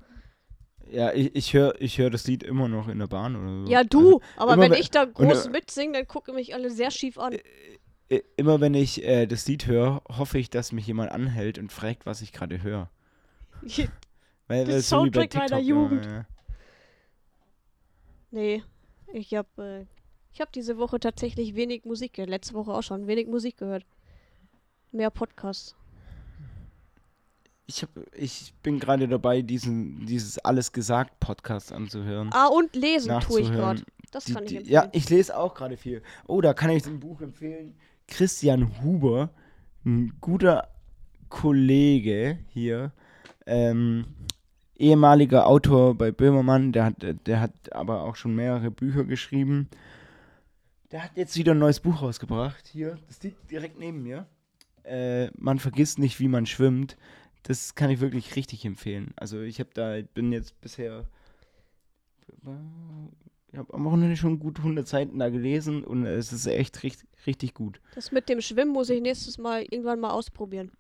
[SPEAKER 1] Ja, ich, ich höre ich hör das Lied immer noch in der Bahn oder so.
[SPEAKER 2] Ja, du, also, aber wenn ich da groß mitsinge, dann gucken mich alle sehr schief an.
[SPEAKER 1] Äh, äh, immer wenn ich äh, das Lied höre, hoffe ich, dass mich jemand anhält und fragt, was ich gerade höre.
[SPEAKER 2] weil, das Soundtrack so meiner Jugend. Ja. Nee, ich habe äh, ich hab diese Woche tatsächlich wenig Musik gehört. Letzte Woche auch schon. Wenig Musik gehört. Mehr Podcasts.
[SPEAKER 1] ich, hab, ich bin gerade dabei, diesen, dieses Alles gesagt Podcast anzuhören.
[SPEAKER 2] Ah, und lesen tue ich gerade. Das
[SPEAKER 1] die, kann ich empfehlen. Ja, ich lese auch gerade viel. Oh, da kann ich ein Buch empfehlen. Christian Huber, ein guter Kollege hier, ähm, ehemaliger Autor bei Böhmermann, der hat, der hat aber auch schon mehrere Bücher geschrieben. Der hat jetzt wieder ein neues Buch rausgebracht. Hier, das liegt direkt neben mir. Äh, man vergisst nicht, wie man schwimmt. Das kann ich wirklich richtig empfehlen. Also ich habe da, bin jetzt bisher, ich habe am Wochenende schon gut 100 Seiten da gelesen und es ist echt richtig, richtig gut.
[SPEAKER 2] Das mit dem Schwimmen muss ich nächstes Mal irgendwann mal ausprobieren.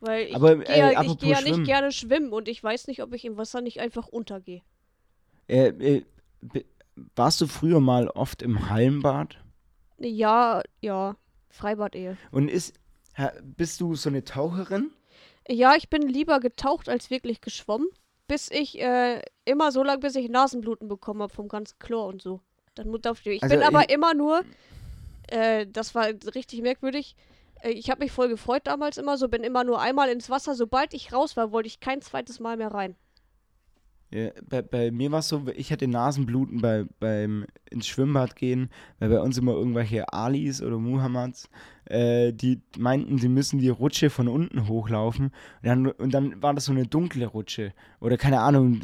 [SPEAKER 2] Weil ich gehe äh, ja, geh ja nicht gerne schwimmen und ich weiß nicht, ob ich im Wasser nicht einfach untergehe.
[SPEAKER 1] Äh, äh, warst du früher mal oft im Hallenbad?
[SPEAKER 2] Ja, ja. Freibad eher.
[SPEAKER 1] Und ist, bist du so eine Taucherin?
[SPEAKER 2] Ja, ich bin lieber getaucht als wirklich geschwommen. Bis ich, äh, immer so lange, bis ich Nasenbluten bekommen habe vom ganzen Chlor und so. Dann ich. Ich also bin aber immer nur, äh, das war richtig merkwürdig, äh, ich habe mich voll gefreut damals immer so, bin immer nur einmal ins Wasser. Sobald ich raus war, wollte ich kein zweites Mal mehr rein.
[SPEAKER 1] Ja, bei, bei mir war es so, ich hatte Nasenbluten bei, beim ins Schwimmbad gehen, weil bei uns immer irgendwelche Alis oder Muhammads, äh, die meinten, sie müssen die Rutsche von unten hochlaufen. Und dann, und dann war das so eine dunkle Rutsche. Oder keine Ahnung,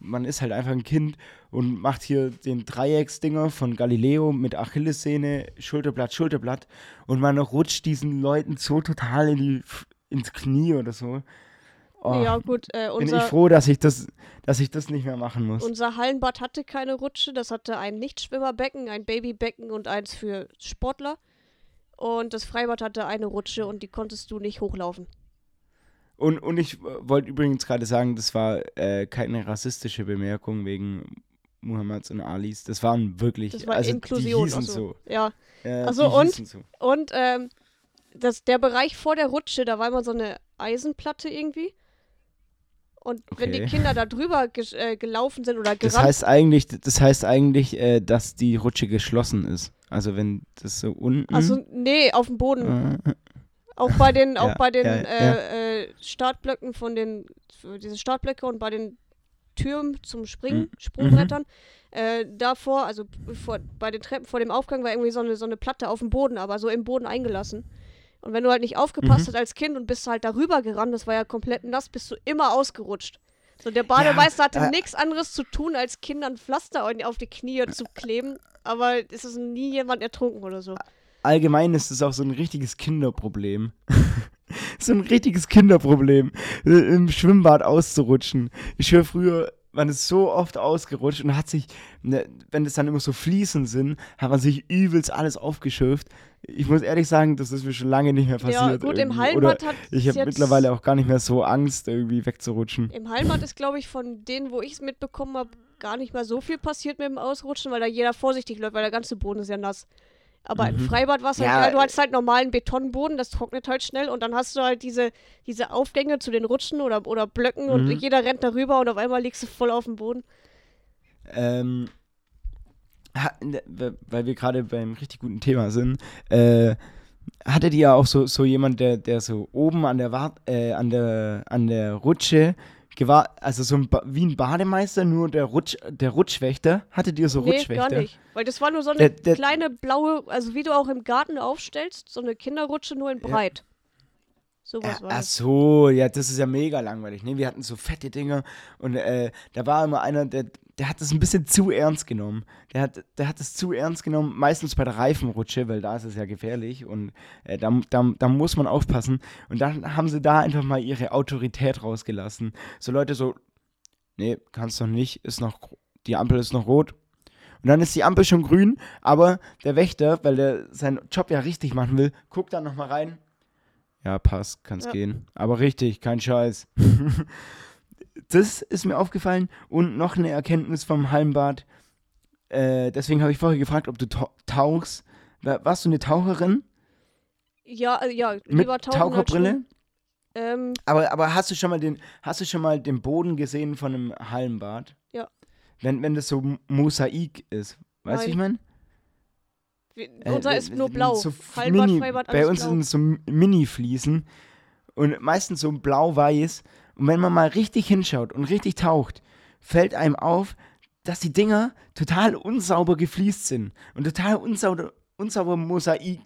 [SPEAKER 1] man ist halt einfach ein Kind und macht hier den Dreiecksdinger von Galileo mit Achillessehne, Schulterblatt, Schulterblatt. Und man rutscht diesen Leuten so total in die, ins Knie oder so. Oh, ja, gut, äh, unser, bin ich froh, dass ich, das, dass ich das nicht mehr machen muss.
[SPEAKER 2] Unser Hallenbad hatte keine Rutsche. Das hatte ein Nichtschwimmerbecken, ein Babybecken und eins für Sportler. Und das Freibad hatte eine Rutsche und die konntest du nicht hochlaufen.
[SPEAKER 1] Und, und ich wollte übrigens gerade sagen, das war äh, keine rassistische Bemerkung wegen Muhammads und Alis. Das waren wirklich. Das war also Inklusion. Die hießen so. so.
[SPEAKER 2] Ja. Äh, also und, so. und ähm, das, der Bereich vor der Rutsche, da war immer so eine Eisenplatte irgendwie. Und okay. wenn die Kinder da drüber äh, gelaufen sind oder
[SPEAKER 1] gerannt... Das heißt eigentlich, das heißt eigentlich äh, dass die Rutsche geschlossen ist. Also wenn das so unten...
[SPEAKER 2] Also nee, auf dem Boden. Äh. Auch bei den, auch ja, bei den ja, äh, äh, Startblöcken von den, diese Startblöcke und bei den Türen zum Springen, mhm. Sprungbrettern. Äh, davor, also vor, bei den Treppen vor dem Aufgang war irgendwie so eine, so eine Platte auf dem Boden, aber so im Boden eingelassen. Und wenn du halt nicht aufgepasst mhm. hast als Kind und bist halt darüber gerannt, das war ja komplett nass, bist du immer ausgerutscht. So, der Bademeister ja, hatte äh, nichts anderes zu tun, als Kindern Pflaster auf die Knie zu kleben, aber es ist nie jemand ertrunken oder so.
[SPEAKER 1] Allgemein ist es auch so ein richtiges Kinderproblem. so ein richtiges Kinderproblem, äh, im Schwimmbad auszurutschen. Ich höre früher, man ist so oft ausgerutscht und hat sich, ne, wenn es dann immer so Fliesen sind, hat man sich übelst alles aufgeschürft. Ich muss ehrlich sagen, das ist mir schon lange nicht mehr passiert. Ja, gut, irgendwie. im Hallenbad hat Ich habe mittlerweile auch gar nicht mehr so Angst, irgendwie wegzurutschen.
[SPEAKER 2] Im Hallenbad ist, glaube ich, von denen, wo ich es mitbekommen habe, gar nicht mehr so viel passiert mit dem Ausrutschen, weil da jeder vorsichtig läuft, weil der ganze Boden ist ja nass. Aber mhm. im Freibad war es halt, ja, du hast halt normalen Betonboden, das trocknet halt schnell und dann hast du halt diese, diese Aufgänge zu den Rutschen oder, oder Blöcken mhm. und jeder rennt darüber und auf einmal liegst du voll auf dem Boden.
[SPEAKER 1] Ähm, weil wir gerade beim richtig guten Thema sind, äh, hattet ihr auch so, so jemand, der, der so oben an der, Wart, äh, an der, an der Rutsche gewahr, also so ein wie ein Bademeister, nur der Rutsch, der Rutschwächter. Hattet ihr so nee, Rutschwächter? gar nicht.
[SPEAKER 2] Weil das war nur so eine der, der, kleine blaue, also wie du auch im Garten aufstellst, so eine Kinderrutsche nur in breit.
[SPEAKER 1] Sowas war Ach so, ja, das ist ja mega langweilig. Ne? Wir hatten so fette Dinger und äh, da war immer einer, der, der hat das ein bisschen zu ernst genommen. Der hat, der hat das zu ernst genommen, meistens bei der Reifenrutsche, weil da ist es ja gefährlich und äh, da, da, da muss man aufpassen. Und dann haben sie da einfach mal ihre Autorität rausgelassen. So Leute so, nee, kannst doch nicht, ist noch, die Ampel ist noch rot. Und dann ist die Ampel schon grün, aber der Wächter, weil der seinen Job ja richtig machen will, guckt dann nochmal rein. Ja, passt, kann's ja. gehen. Aber richtig, kein Scheiß. das ist mir aufgefallen und noch eine Erkenntnis vom Hallenbad. Äh, deswegen habe ich vorher gefragt, ob du tauchst. Warst du eine Taucherin?
[SPEAKER 2] Ja, äh, ja,
[SPEAKER 1] lieber Mit Taucherbrille? Ähm, aber, aber hast du schon mal den, hast du schon mal den Boden gesehen von einem Hallenbad?
[SPEAKER 2] Ja.
[SPEAKER 1] Wenn, wenn das so Mosaik ist. Weißt du, wie ich meine?
[SPEAKER 2] Unser äh, ist nur blau.
[SPEAKER 1] So Hallenbad, Mini, Freibad, bei uns blau. sind so Mini-Fliesen und meistens so blau-weiß. Und wenn man mal richtig hinschaut und richtig taucht, fällt einem auf, dass die Dinger total unsauber gefliest sind und total unsauber, unsauber Mosaik.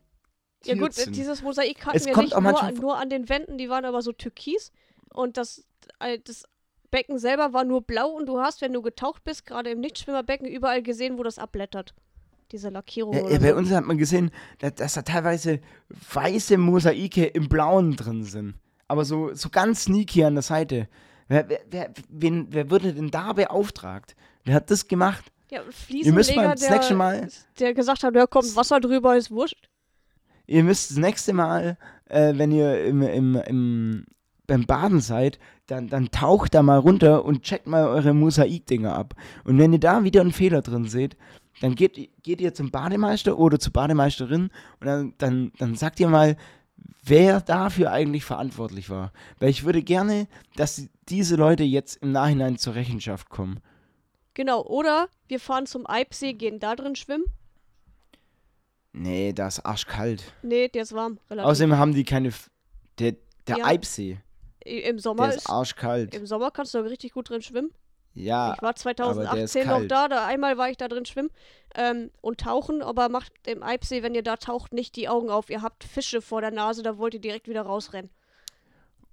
[SPEAKER 2] Ja gut, sind. dieses Mosaik hatten es wir nicht nur, nur an den Wänden, die waren aber so türkis und das, äh, das Becken selber war nur blau und du hast, wenn du getaucht bist, gerade im Nichtschwimmerbecken, überall gesehen, wo das abblättert. Diese Lackierung.
[SPEAKER 1] Ja, bei so. uns hat man gesehen, dass, dass, da teilweise weiße Mosaike im Blauen drin sind. Aber so, so ganz sneaky an der Seite. Wer, wer, wer, wen, wer wurde denn da beauftragt? Wer hat das gemacht?
[SPEAKER 2] Ja, Ihr müsst mal das nächste Mal. Der gesagt hat, da kommt Wasser drüber, ist wurscht.
[SPEAKER 1] Ihr müsst das nächste Mal, äh, wenn ihr im, im, im, beim Baden seid, dann, dann taucht da mal runter und checkt mal eure Mosaikdinger ab. Und wenn ihr da wieder einen Fehler drin seht, dann geht, geht ihr zum Bademeister oder zur Bademeisterin und dann, dann, dann sagt ihr mal, wer dafür eigentlich verantwortlich war. Weil ich würde gerne, dass diese Leute jetzt im Nachhinein zur Rechenschaft kommen.
[SPEAKER 2] Genau, oder wir fahren zum Eibsee, gehen da drin schwimmen.
[SPEAKER 1] Nee, da ist arschkalt.
[SPEAKER 2] Nee, der ist warm.
[SPEAKER 1] Relativ. Außerdem haben die keine. F der der ja. Eibsee.
[SPEAKER 2] Im Sommer
[SPEAKER 1] der ist, ist arschkalt.
[SPEAKER 2] Im Sommer kannst du richtig gut drin schwimmen.
[SPEAKER 1] Ja.
[SPEAKER 2] Ich war 2018 noch da, da, einmal war ich da drin schwimmen ähm, und tauchen, aber macht im Eibsee, wenn ihr da taucht, nicht die Augen auf. Ihr habt Fische vor der Nase, da wollt ihr direkt wieder rausrennen.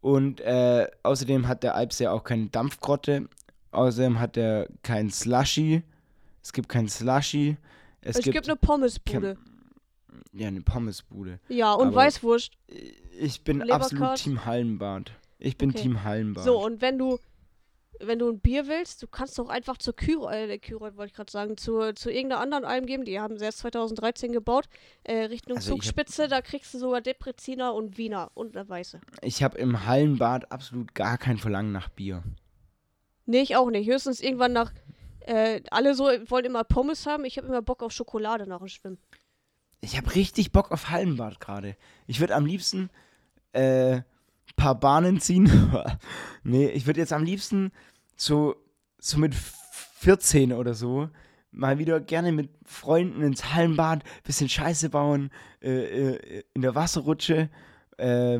[SPEAKER 1] Und äh, außerdem hat der Eibsee auch keine Dampfgrotte. Außerdem hat er kein Slushy. Es gibt kein Slushy.
[SPEAKER 2] Es, es gibt, gibt, eine Pommesbude.
[SPEAKER 1] Ja, eine Pommesbude.
[SPEAKER 2] Ja, und Aber Weißwurst.
[SPEAKER 1] Ich bin Leberkart. absolut Team Hallenbad. Ich bin okay. Team Hallenbad.
[SPEAKER 2] So, und wenn du wenn du ein Bier willst, du kannst doch einfach zur Kyro, äh, Kyro wollte ich gerade sagen, zu, zu irgendeiner anderen Alm geben, die haben sie erst 2013 gebaut, äh, Richtung also Zugspitze, hab, da kriegst du sogar Depreziner und Wiener und eine Weiße.
[SPEAKER 1] Ich habe im Hallenbad absolut gar kein Verlangen nach Bier.
[SPEAKER 2] Nee, ich auch nicht. Höchstens irgendwann nach, äh, alle so wollen immer Pommes haben, ich habe immer Bock auf Schokolade nach dem Schwimmen.
[SPEAKER 1] Ich habe richtig Bock auf Hallenbad gerade. Ich würde am liebsten, äh, paar Bahnen ziehen. nee, ich würde jetzt am liebsten so, so mit 14 oder so mal wieder gerne mit Freunden ins Hallenbad, bisschen Scheiße bauen, äh, äh, in der Wasserrutsche, äh,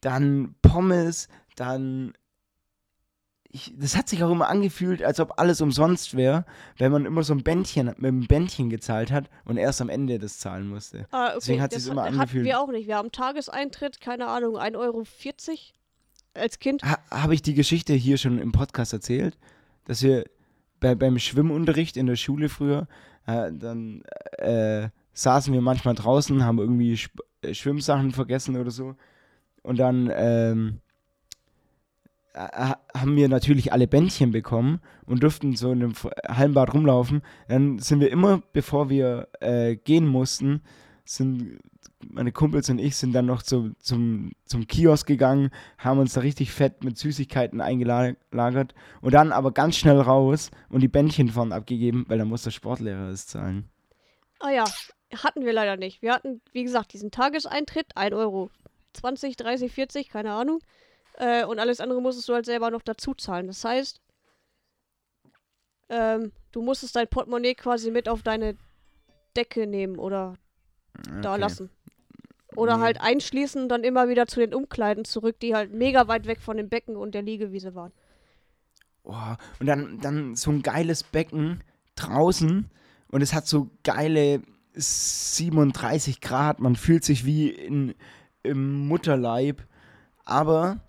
[SPEAKER 1] dann Pommes, dann ich, das hat sich auch immer angefühlt, als ob alles umsonst wäre, wenn man immer so ein Bändchen mit einem Bändchen gezahlt hat und erst am Ende das zahlen musste. Ah, okay. Deswegen hat sich immer hat, angefühlt.
[SPEAKER 2] Hatten wir auch nicht. Wir haben Tageseintritt, keine Ahnung, 1,40 Euro als Kind.
[SPEAKER 1] Ha, Habe ich die Geschichte hier schon im Podcast erzählt, dass wir bei, beim Schwimmunterricht in der Schule früher, äh, dann äh, saßen wir manchmal draußen, haben irgendwie Sch äh, Schwimmsachen vergessen oder so. Und dann ähm, äh, haben wir natürlich alle Bändchen bekommen und durften so in einem Hallenbad rumlaufen. Dann sind wir immer, bevor wir äh, gehen mussten, sind meine Kumpels und ich sind dann noch zu, zum, zum Kiosk gegangen, haben uns da richtig fett mit Süßigkeiten eingelagert und dann aber ganz schnell raus und die Bändchen vorne abgegeben, weil dann muss der Sportlehrer es zahlen.
[SPEAKER 2] Ah ja, hatten wir leider nicht. Wir hatten, wie gesagt, diesen Tageseintritt, 1 Euro 20, 30, 40, keine Ahnung. Äh, und alles andere musstest du halt selber noch dazu zahlen. Das heißt, ähm, du musstest dein Portemonnaie quasi mit auf deine Decke nehmen oder okay. da lassen. Oder nee. halt einschließen und dann immer wieder zu den Umkleiden zurück, die halt mega weit weg von dem Becken und der Liegewiese waren.
[SPEAKER 1] Oh, und dann, dann so ein geiles Becken draußen und es hat so geile 37 Grad. Man fühlt sich wie in, im Mutterleib. Aber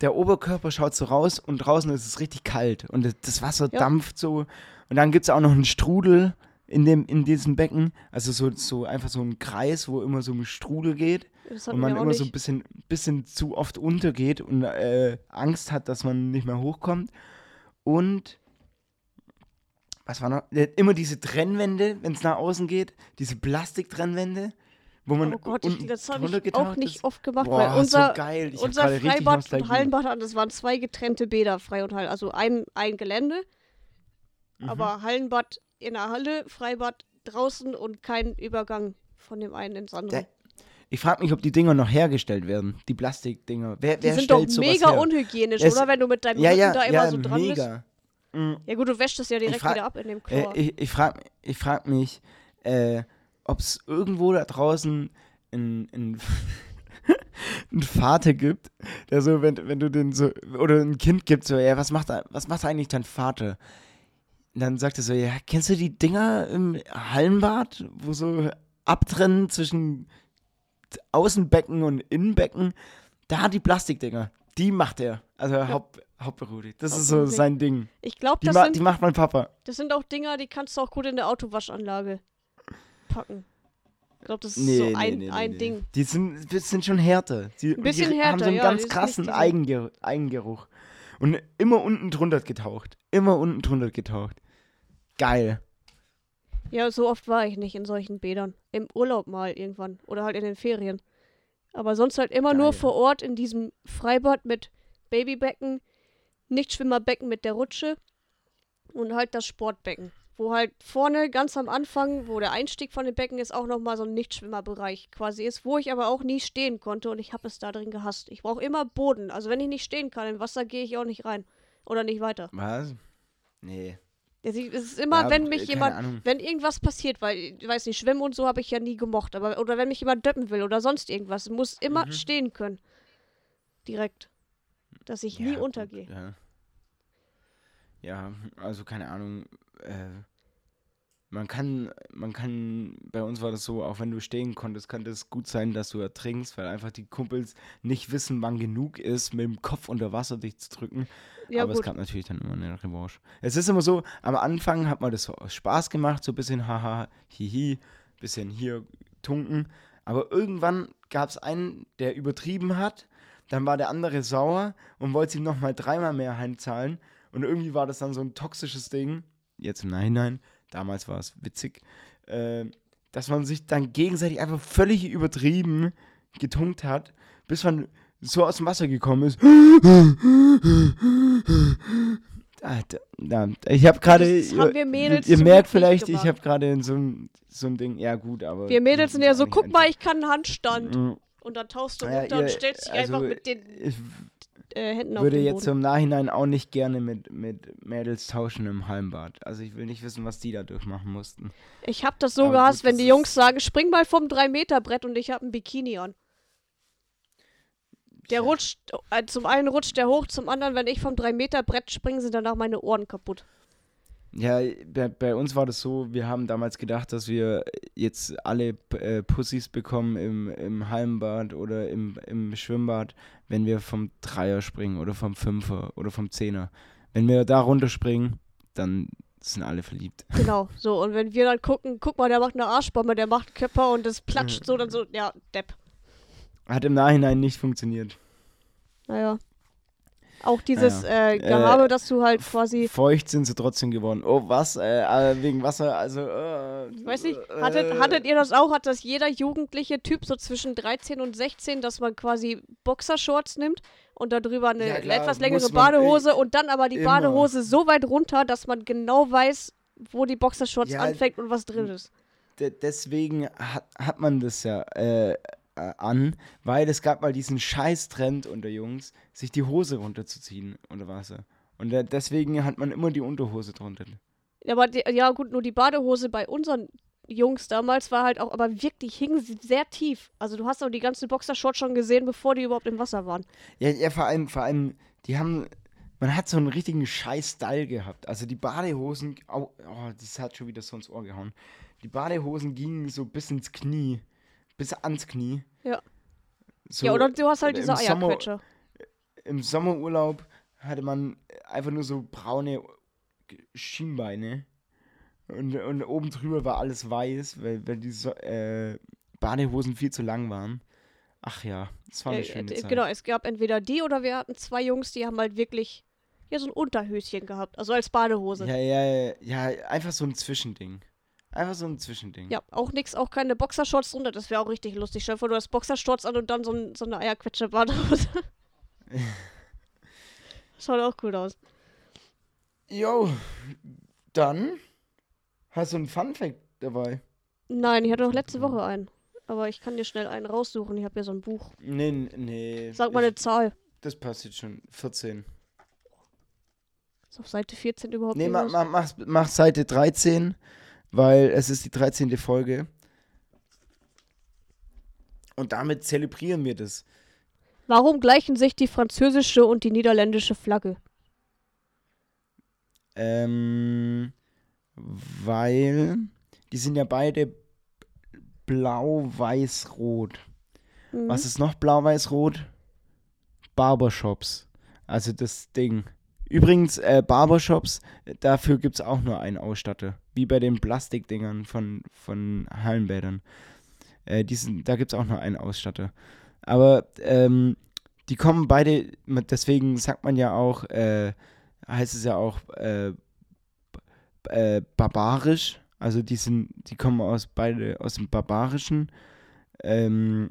[SPEAKER 1] der Oberkörper schaut so raus und draußen ist es richtig kalt und das Wasser ja. dampft so. Und dann gibt es auch noch einen Strudel in, dem, in diesem Becken. Also so, so einfach so ein Kreis, wo immer so ein Strudel geht. Und man immer nicht. so ein bisschen, bisschen zu oft untergeht und äh, Angst hat, dass man nicht mehr hochkommt. Und was war noch? Immer diese Trennwände, wenn es nach außen geht, diese Plastiktrennwände. Wo man
[SPEAKER 2] oh Gott, ich, das habe ich auch nicht oft gemacht, Boah, weil unser,
[SPEAKER 1] so geil.
[SPEAKER 2] Ich unser Freibad und Hallenbad, das waren zwei getrennte Bäder, Frei und Hall. Also ein, ein Gelände, mhm. aber Hallenbad in der Halle, Freibad draußen und kein Übergang von dem einen ins andere. Der,
[SPEAKER 1] ich frage mich, ob die Dinger noch hergestellt werden, die Plastikdinger. Wer,
[SPEAKER 2] die
[SPEAKER 1] wer
[SPEAKER 2] sind doch mega her? unhygienisch, es, oder? Wenn du mit deinem
[SPEAKER 1] ja, ja,
[SPEAKER 2] da immer
[SPEAKER 1] ja,
[SPEAKER 2] so dran
[SPEAKER 1] mega.
[SPEAKER 2] bist. Mhm. Ja gut, du wäschst es ja direkt frag, wieder ab in dem Chlor.
[SPEAKER 1] Äh, ich ich frage ich frag mich, äh, ob es irgendwo da draußen ein, ein einen Vater gibt, der so, wenn, wenn du den so, oder ein Kind gibt, so, ja, was macht, was macht eigentlich dein Vater? Und dann sagt er so, ja, kennst du die Dinger im Hallenbad, wo so abtrennen zwischen Außenbecken und Innenbecken? Da die Plastikdinger, die macht er. Also ja. Haupt, hauptberuflich. Das ist so sein Ding.
[SPEAKER 2] Ich glaube,
[SPEAKER 1] das ma die macht mein Papa.
[SPEAKER 2] Das sind auch Dinger, die kannst du auch gut in der Autowaschanlage packen. Ich glaube, das ist nee, so nee, ein, nee, ein Ding.
[SPEAKER 1] Die sind, die sind schon härter. Die,
[SPEAKER 2] ein bisschen die härter, haben
[SPEAKER 1] so einen
[SPEAKER 2] ja,
[SPEAKER 1] ganz krassen Eigengeruch, Eigengeruch. Und immer unten drunter getaucht. Immer unten drunter getaucht. Geil.
[SPEAKER 2] Ja, so oft war ich nicht in solchen Bädern. Im Urlaub mal irgendwann. Oder halt in den Ferien. Aber sonst halt immer Geil. nur vor Ort in diesem Freibad mit Babybecken, Nichtschwimmerbecken mit der Rutsche und halt das Sportbecken. Wo halt vorne ganz am Anfang, wo der Einstieg von dem Becken ist, auch nochmal so ein Nichtschwimmerbereich quasi ist, wo ich aber auch nie stehen konnte und ich habe es da drin gehasst. Ich brauche immer Boden. Also wenn ich nicht stehen kann im Wasser, gehe ich auch nicht rein. Oder nicht weiter.
[SPEAKER 1] Was? Nee.
[SPEAKER 2] Es ist immer, ja, wenn mich jemand, Ahnung. wenn irgendwas passiert, weil, ich weiß nicht, Schwimmen und so habe ich ja nie gemocht, aber, oder wenn mich jemand döppen will oder sonst irgendwas, muss immer mhm. stehen können. Direkt. Dass ich ja, nie untergehe.
[SPEAKER 1] Ja. ja. also keine Ahnung, äh, man kann, man kann, bei uns war das so, auch wenn du stehen konntest, könnte es gut sein, dass du ertrinkst, weil einfach die Kumpels nicht wissen, wann genug ist, mit dem Kopf unter Wasser dich zu drücken. Ja, Aber gut. es gab natürlich dann immer eine Revanche. Es ist immer so, am Anfang hat man das so aus Spaß gemacht, so ein bisschen haha, hihi, bisschen hier tunken. Aber irgendwann gab es einen, der übertrieben hat, dann war der andere sauer und wollte ihm nochmal dreimal mehr heimzahlen. Und irgendwie war das dann so ein toxisches Ding, jetzt im Nachhinein, damals war es witzig, äh, dass man sich dann gegenseitig einfach völlig übertrieben getunkt hat, bis man so aus dem Wasser gekommen ist. ich habe gerade, ihr, ihr merkt vielleicht, ich habe gerade in so ein, so ein Ding, ja gut, aber.
[SPEAKER 2] Wir Mädels sind ja so, guck mal, ich kann einen Handstand. Mhm. Und dann tauchst du runter ja, und stellst dich also, einfach mit den
[SPEAKER 1] äh, Händen auf würde jetzt im Nachhinein auch nicht gerne mit, mit Mädels tauschen im Hallenbad. Also ich will nicht wissen, was die da durchmachen mussten.
[SPEAKER 2] Ich hab das so Aber gehasst, gut, wenn die Jungs sagen, spring mal vom 3-Meter-Brett und ich hab ein Bikini an. Der rutscht, äh, zum einen rutscht der hoch, zum anderen, wenn ich vom 3-Meter-Brett springe, sind danach meine Ohren kaputt.
[SPEAKER 1] Ja, bei, bei, uns war das so, wir haben damals gedacht, dass wir jetzt alle äh, Pussys bekommen im, im Hallenbad oder im, im Schwimmbad, wenn wir vom Dreier springen oder vom Fünfer oder vom Zehner. Wenn wir da runterspringen, dann sind alle verliebt.
[SPEAKER 2] Genau, so. Und wenn wir dann gucken, guck mal, der macht eine Arschbombe, der macht Köpfer und das platscht so, dann so, ja, Depp.
[SPEAKER 1] Hat im Nachhinein nicht funktioniert.
[SPEAKER 2] Naja. Auch dieses ja. äh, Gehabe, äh, dass du halt quasi.
[SPEAKER 1] Feucht sind sie trotzdem geworden. Oh, was? Äh, äh wegen Wasser, also. Äh,
[SPEAKER 2] Weiß nicht, hattet, äh. hattet ihr das auch? Hat das jeder jugendliche Typ so zwischen 13 und 16, dass man quasi Boxershorts nimmt und darüber eine ja, klar, etwas längere Badehose und dann aber die immer. Badehose so weit runter, dass man genau weiß, wo die Boxershorts ja, anfängt und was drin ist.
[SPEAKER 1] Deswegen hat, hat man das ja. Äh, äh, an, weil es gab mal diesen Scheiß-Trend unter Jungs, sich die Hose runterzuziehen unter Wasser. Und äh, deswegen hat man immer die Unterhose drunter.
[SPEAKER 2] Ja, aber die, ja gut, nur die Badehose bei unseren Jungs damals war halt auch, aber wirklich hing sie sehr tief. Also du hast auch die ganze Boxershort schon gesehen, bevor die überhaupt im Wasser waren.
[SPEAKER 1] Ja, ja, vor allem, vor allem, die haben, man hat so einen richtigen Scheiß-Style gehabt. Also die Badehosen, oh, oh, das hat schon wieder so ins Ohr gehauen. Die Badehosen gingen so bis ins Knie bis ans Knie.
[SPEAKER 2] Ja. So, ja, oder du hast halt diese Eierquetsche.
[SPEAKER 1] Im Sommerurlaub hatte man einfach nur so braune Schienbeine. Und, und oben drüber war alles weiß, weil, weil die so äh, Badehosen viel zu lang waren. Ach ja, das war eine äh, schöne Zeit.
[SPEAKER 2] Genau, es gab entweder die oder wir hatten zwei Jungs, die haben halt wirklich ja so ein Unterhöschen gehabt, also als Badehose.
[SPEAKER 1] Ja, ja, ja, ja, einfach so ein Zwischending. Einfach so ein Zwischending.
[SPEAKER 2] Ja, auch nix, auch keine Boxershorts drunter. Das wäre auch richtig lustig. Stell dir vor, du hast Boxershorts an und dann so, ein, so eine Eierquetsche-Badehose. Schaut auch cool aus.
[SPEAKER 1] Jo, dann hast du einen Fun-Fact dabei.
[SPEAKER 2] Nein, ich hatte noch letzte Woche einen. Aber ich kann dir schnell einen raussuchen. Ich habe ja so ein Buch.
[SPEAKER 1] Nee, nee.
[SPEAKER 2] Sag mal eine Zahl.
[SPEAKER 1] Das passt jetzt schon. 14.
[SPEAKER 2] Ist auf Seite 14 überhaupt
[SPEAKER 1] Nee, mach, mach, mach, mach Seite 13 weil es ist die 13. Folge. Und damit zelebrieren wir das.
[SPEAKER 2] Warum gleichen sich die französische und die niederländische Flagge?
[SPEAKER 1] Ähm, weil die sind ja beide blau, weiß, rot. Mhm. Was ist noch blau, weiß, rot? Barbershops. Also das Ding. Übrigens, äh, Barbershops, dafür gibt es auch nur einen Ausstatter. Wie bei den Plastikdingern von, von Hallenbädern. Äh, diesen, da gibt es auch nur einen Ausstatter. Aber ähm, die kommen beide, deswegen sagt man ja auch, äh, heißt es ja auch äh, äh, barbarisch. Also die sind, die kommen aus beide aus dem Barbarischen. Ähm,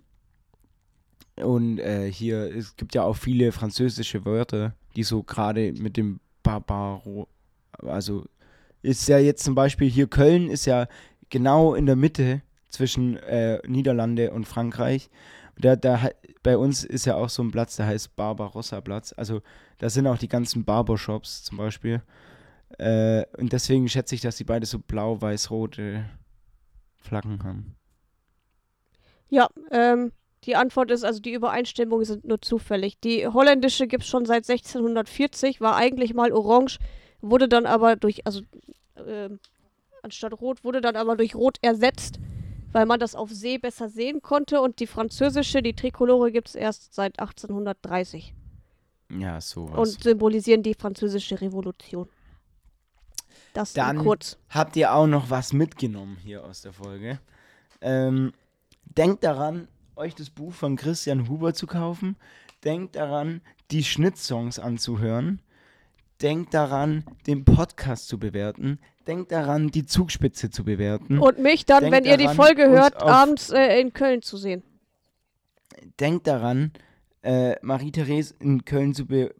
[SPEAKER 1] und äh, hier, es gibt ja auch viele französische Wörter, die so gerade mit dem Barbaro, also ist ja jetzt zum Beispiel hier Köln ist ja genau in der Mitte zwischen äh, Niederlande und Frankreich. Da, da, bei uns ist ja auch so ein Platz, der heißt Barbarossa-Platz. Also da sind auch die ganzen Barbershops zum Beispiel. Äh, und deswegen schätze ich, dass die beide so blau-weiß-rote Flaggen haben.
[SPEAKER 2] Ja, ähm, die Antwort ist, also die Übereinstimmungen sind nur zufällig. Die holländische gibt es schon seit 1640, war eigentlich mal orange, wurde dann aber durch, also äh, anstatt rot, wurde dann aber durch rot ersetzt, weil man das auf See besser sehen konnte. Und die französische, die Trikolore, gibt es erst seit 1830.
[SPEAKER 1] Ja, sowas.
[SPEAKER 2] Und symbolisieren die französische Revolution.
[SPEAKER 1] Das dann kurz. habt ihr auch noch was mitgenommen hier aus der Folge. Ähm, denkt daran, euch das Buch von Christian Huber zu kaufen. Denkt daran, die Schnittsongs anzuhören. Denkt daran, den Podcast zu bewerten. Denkt daran, die Zugspitze zu bewerten.
[SPEAKER 2] Und mich dann, Denkt wenn daran, ihr die Folge hört, abends äh, in Köln zu sehen.
[SPEAKER 1] Denkt daran, äh, Marie-Therese in Köln zu be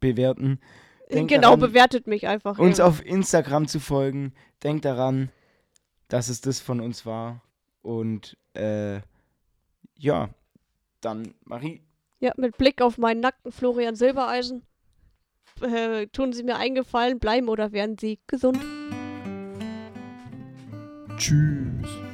[SPEAKER 1] bewerten.
[SPEAKER 2] Denkt genau, daran, bewertet mich einfach.
[SPEAKER 1] Uns eben. auf Instagram zu folgen. Denkt daran, dass es das von uns war. Und äh, ja, dann Marie.
[SPEAKER 2] Ja, mit Blick auf meinen nackten Florian Silbereisen. Äh, tun Sie mir eingefallen, bleiben oder werden Sie gesund?
[SPEAKER 1] Tschüss.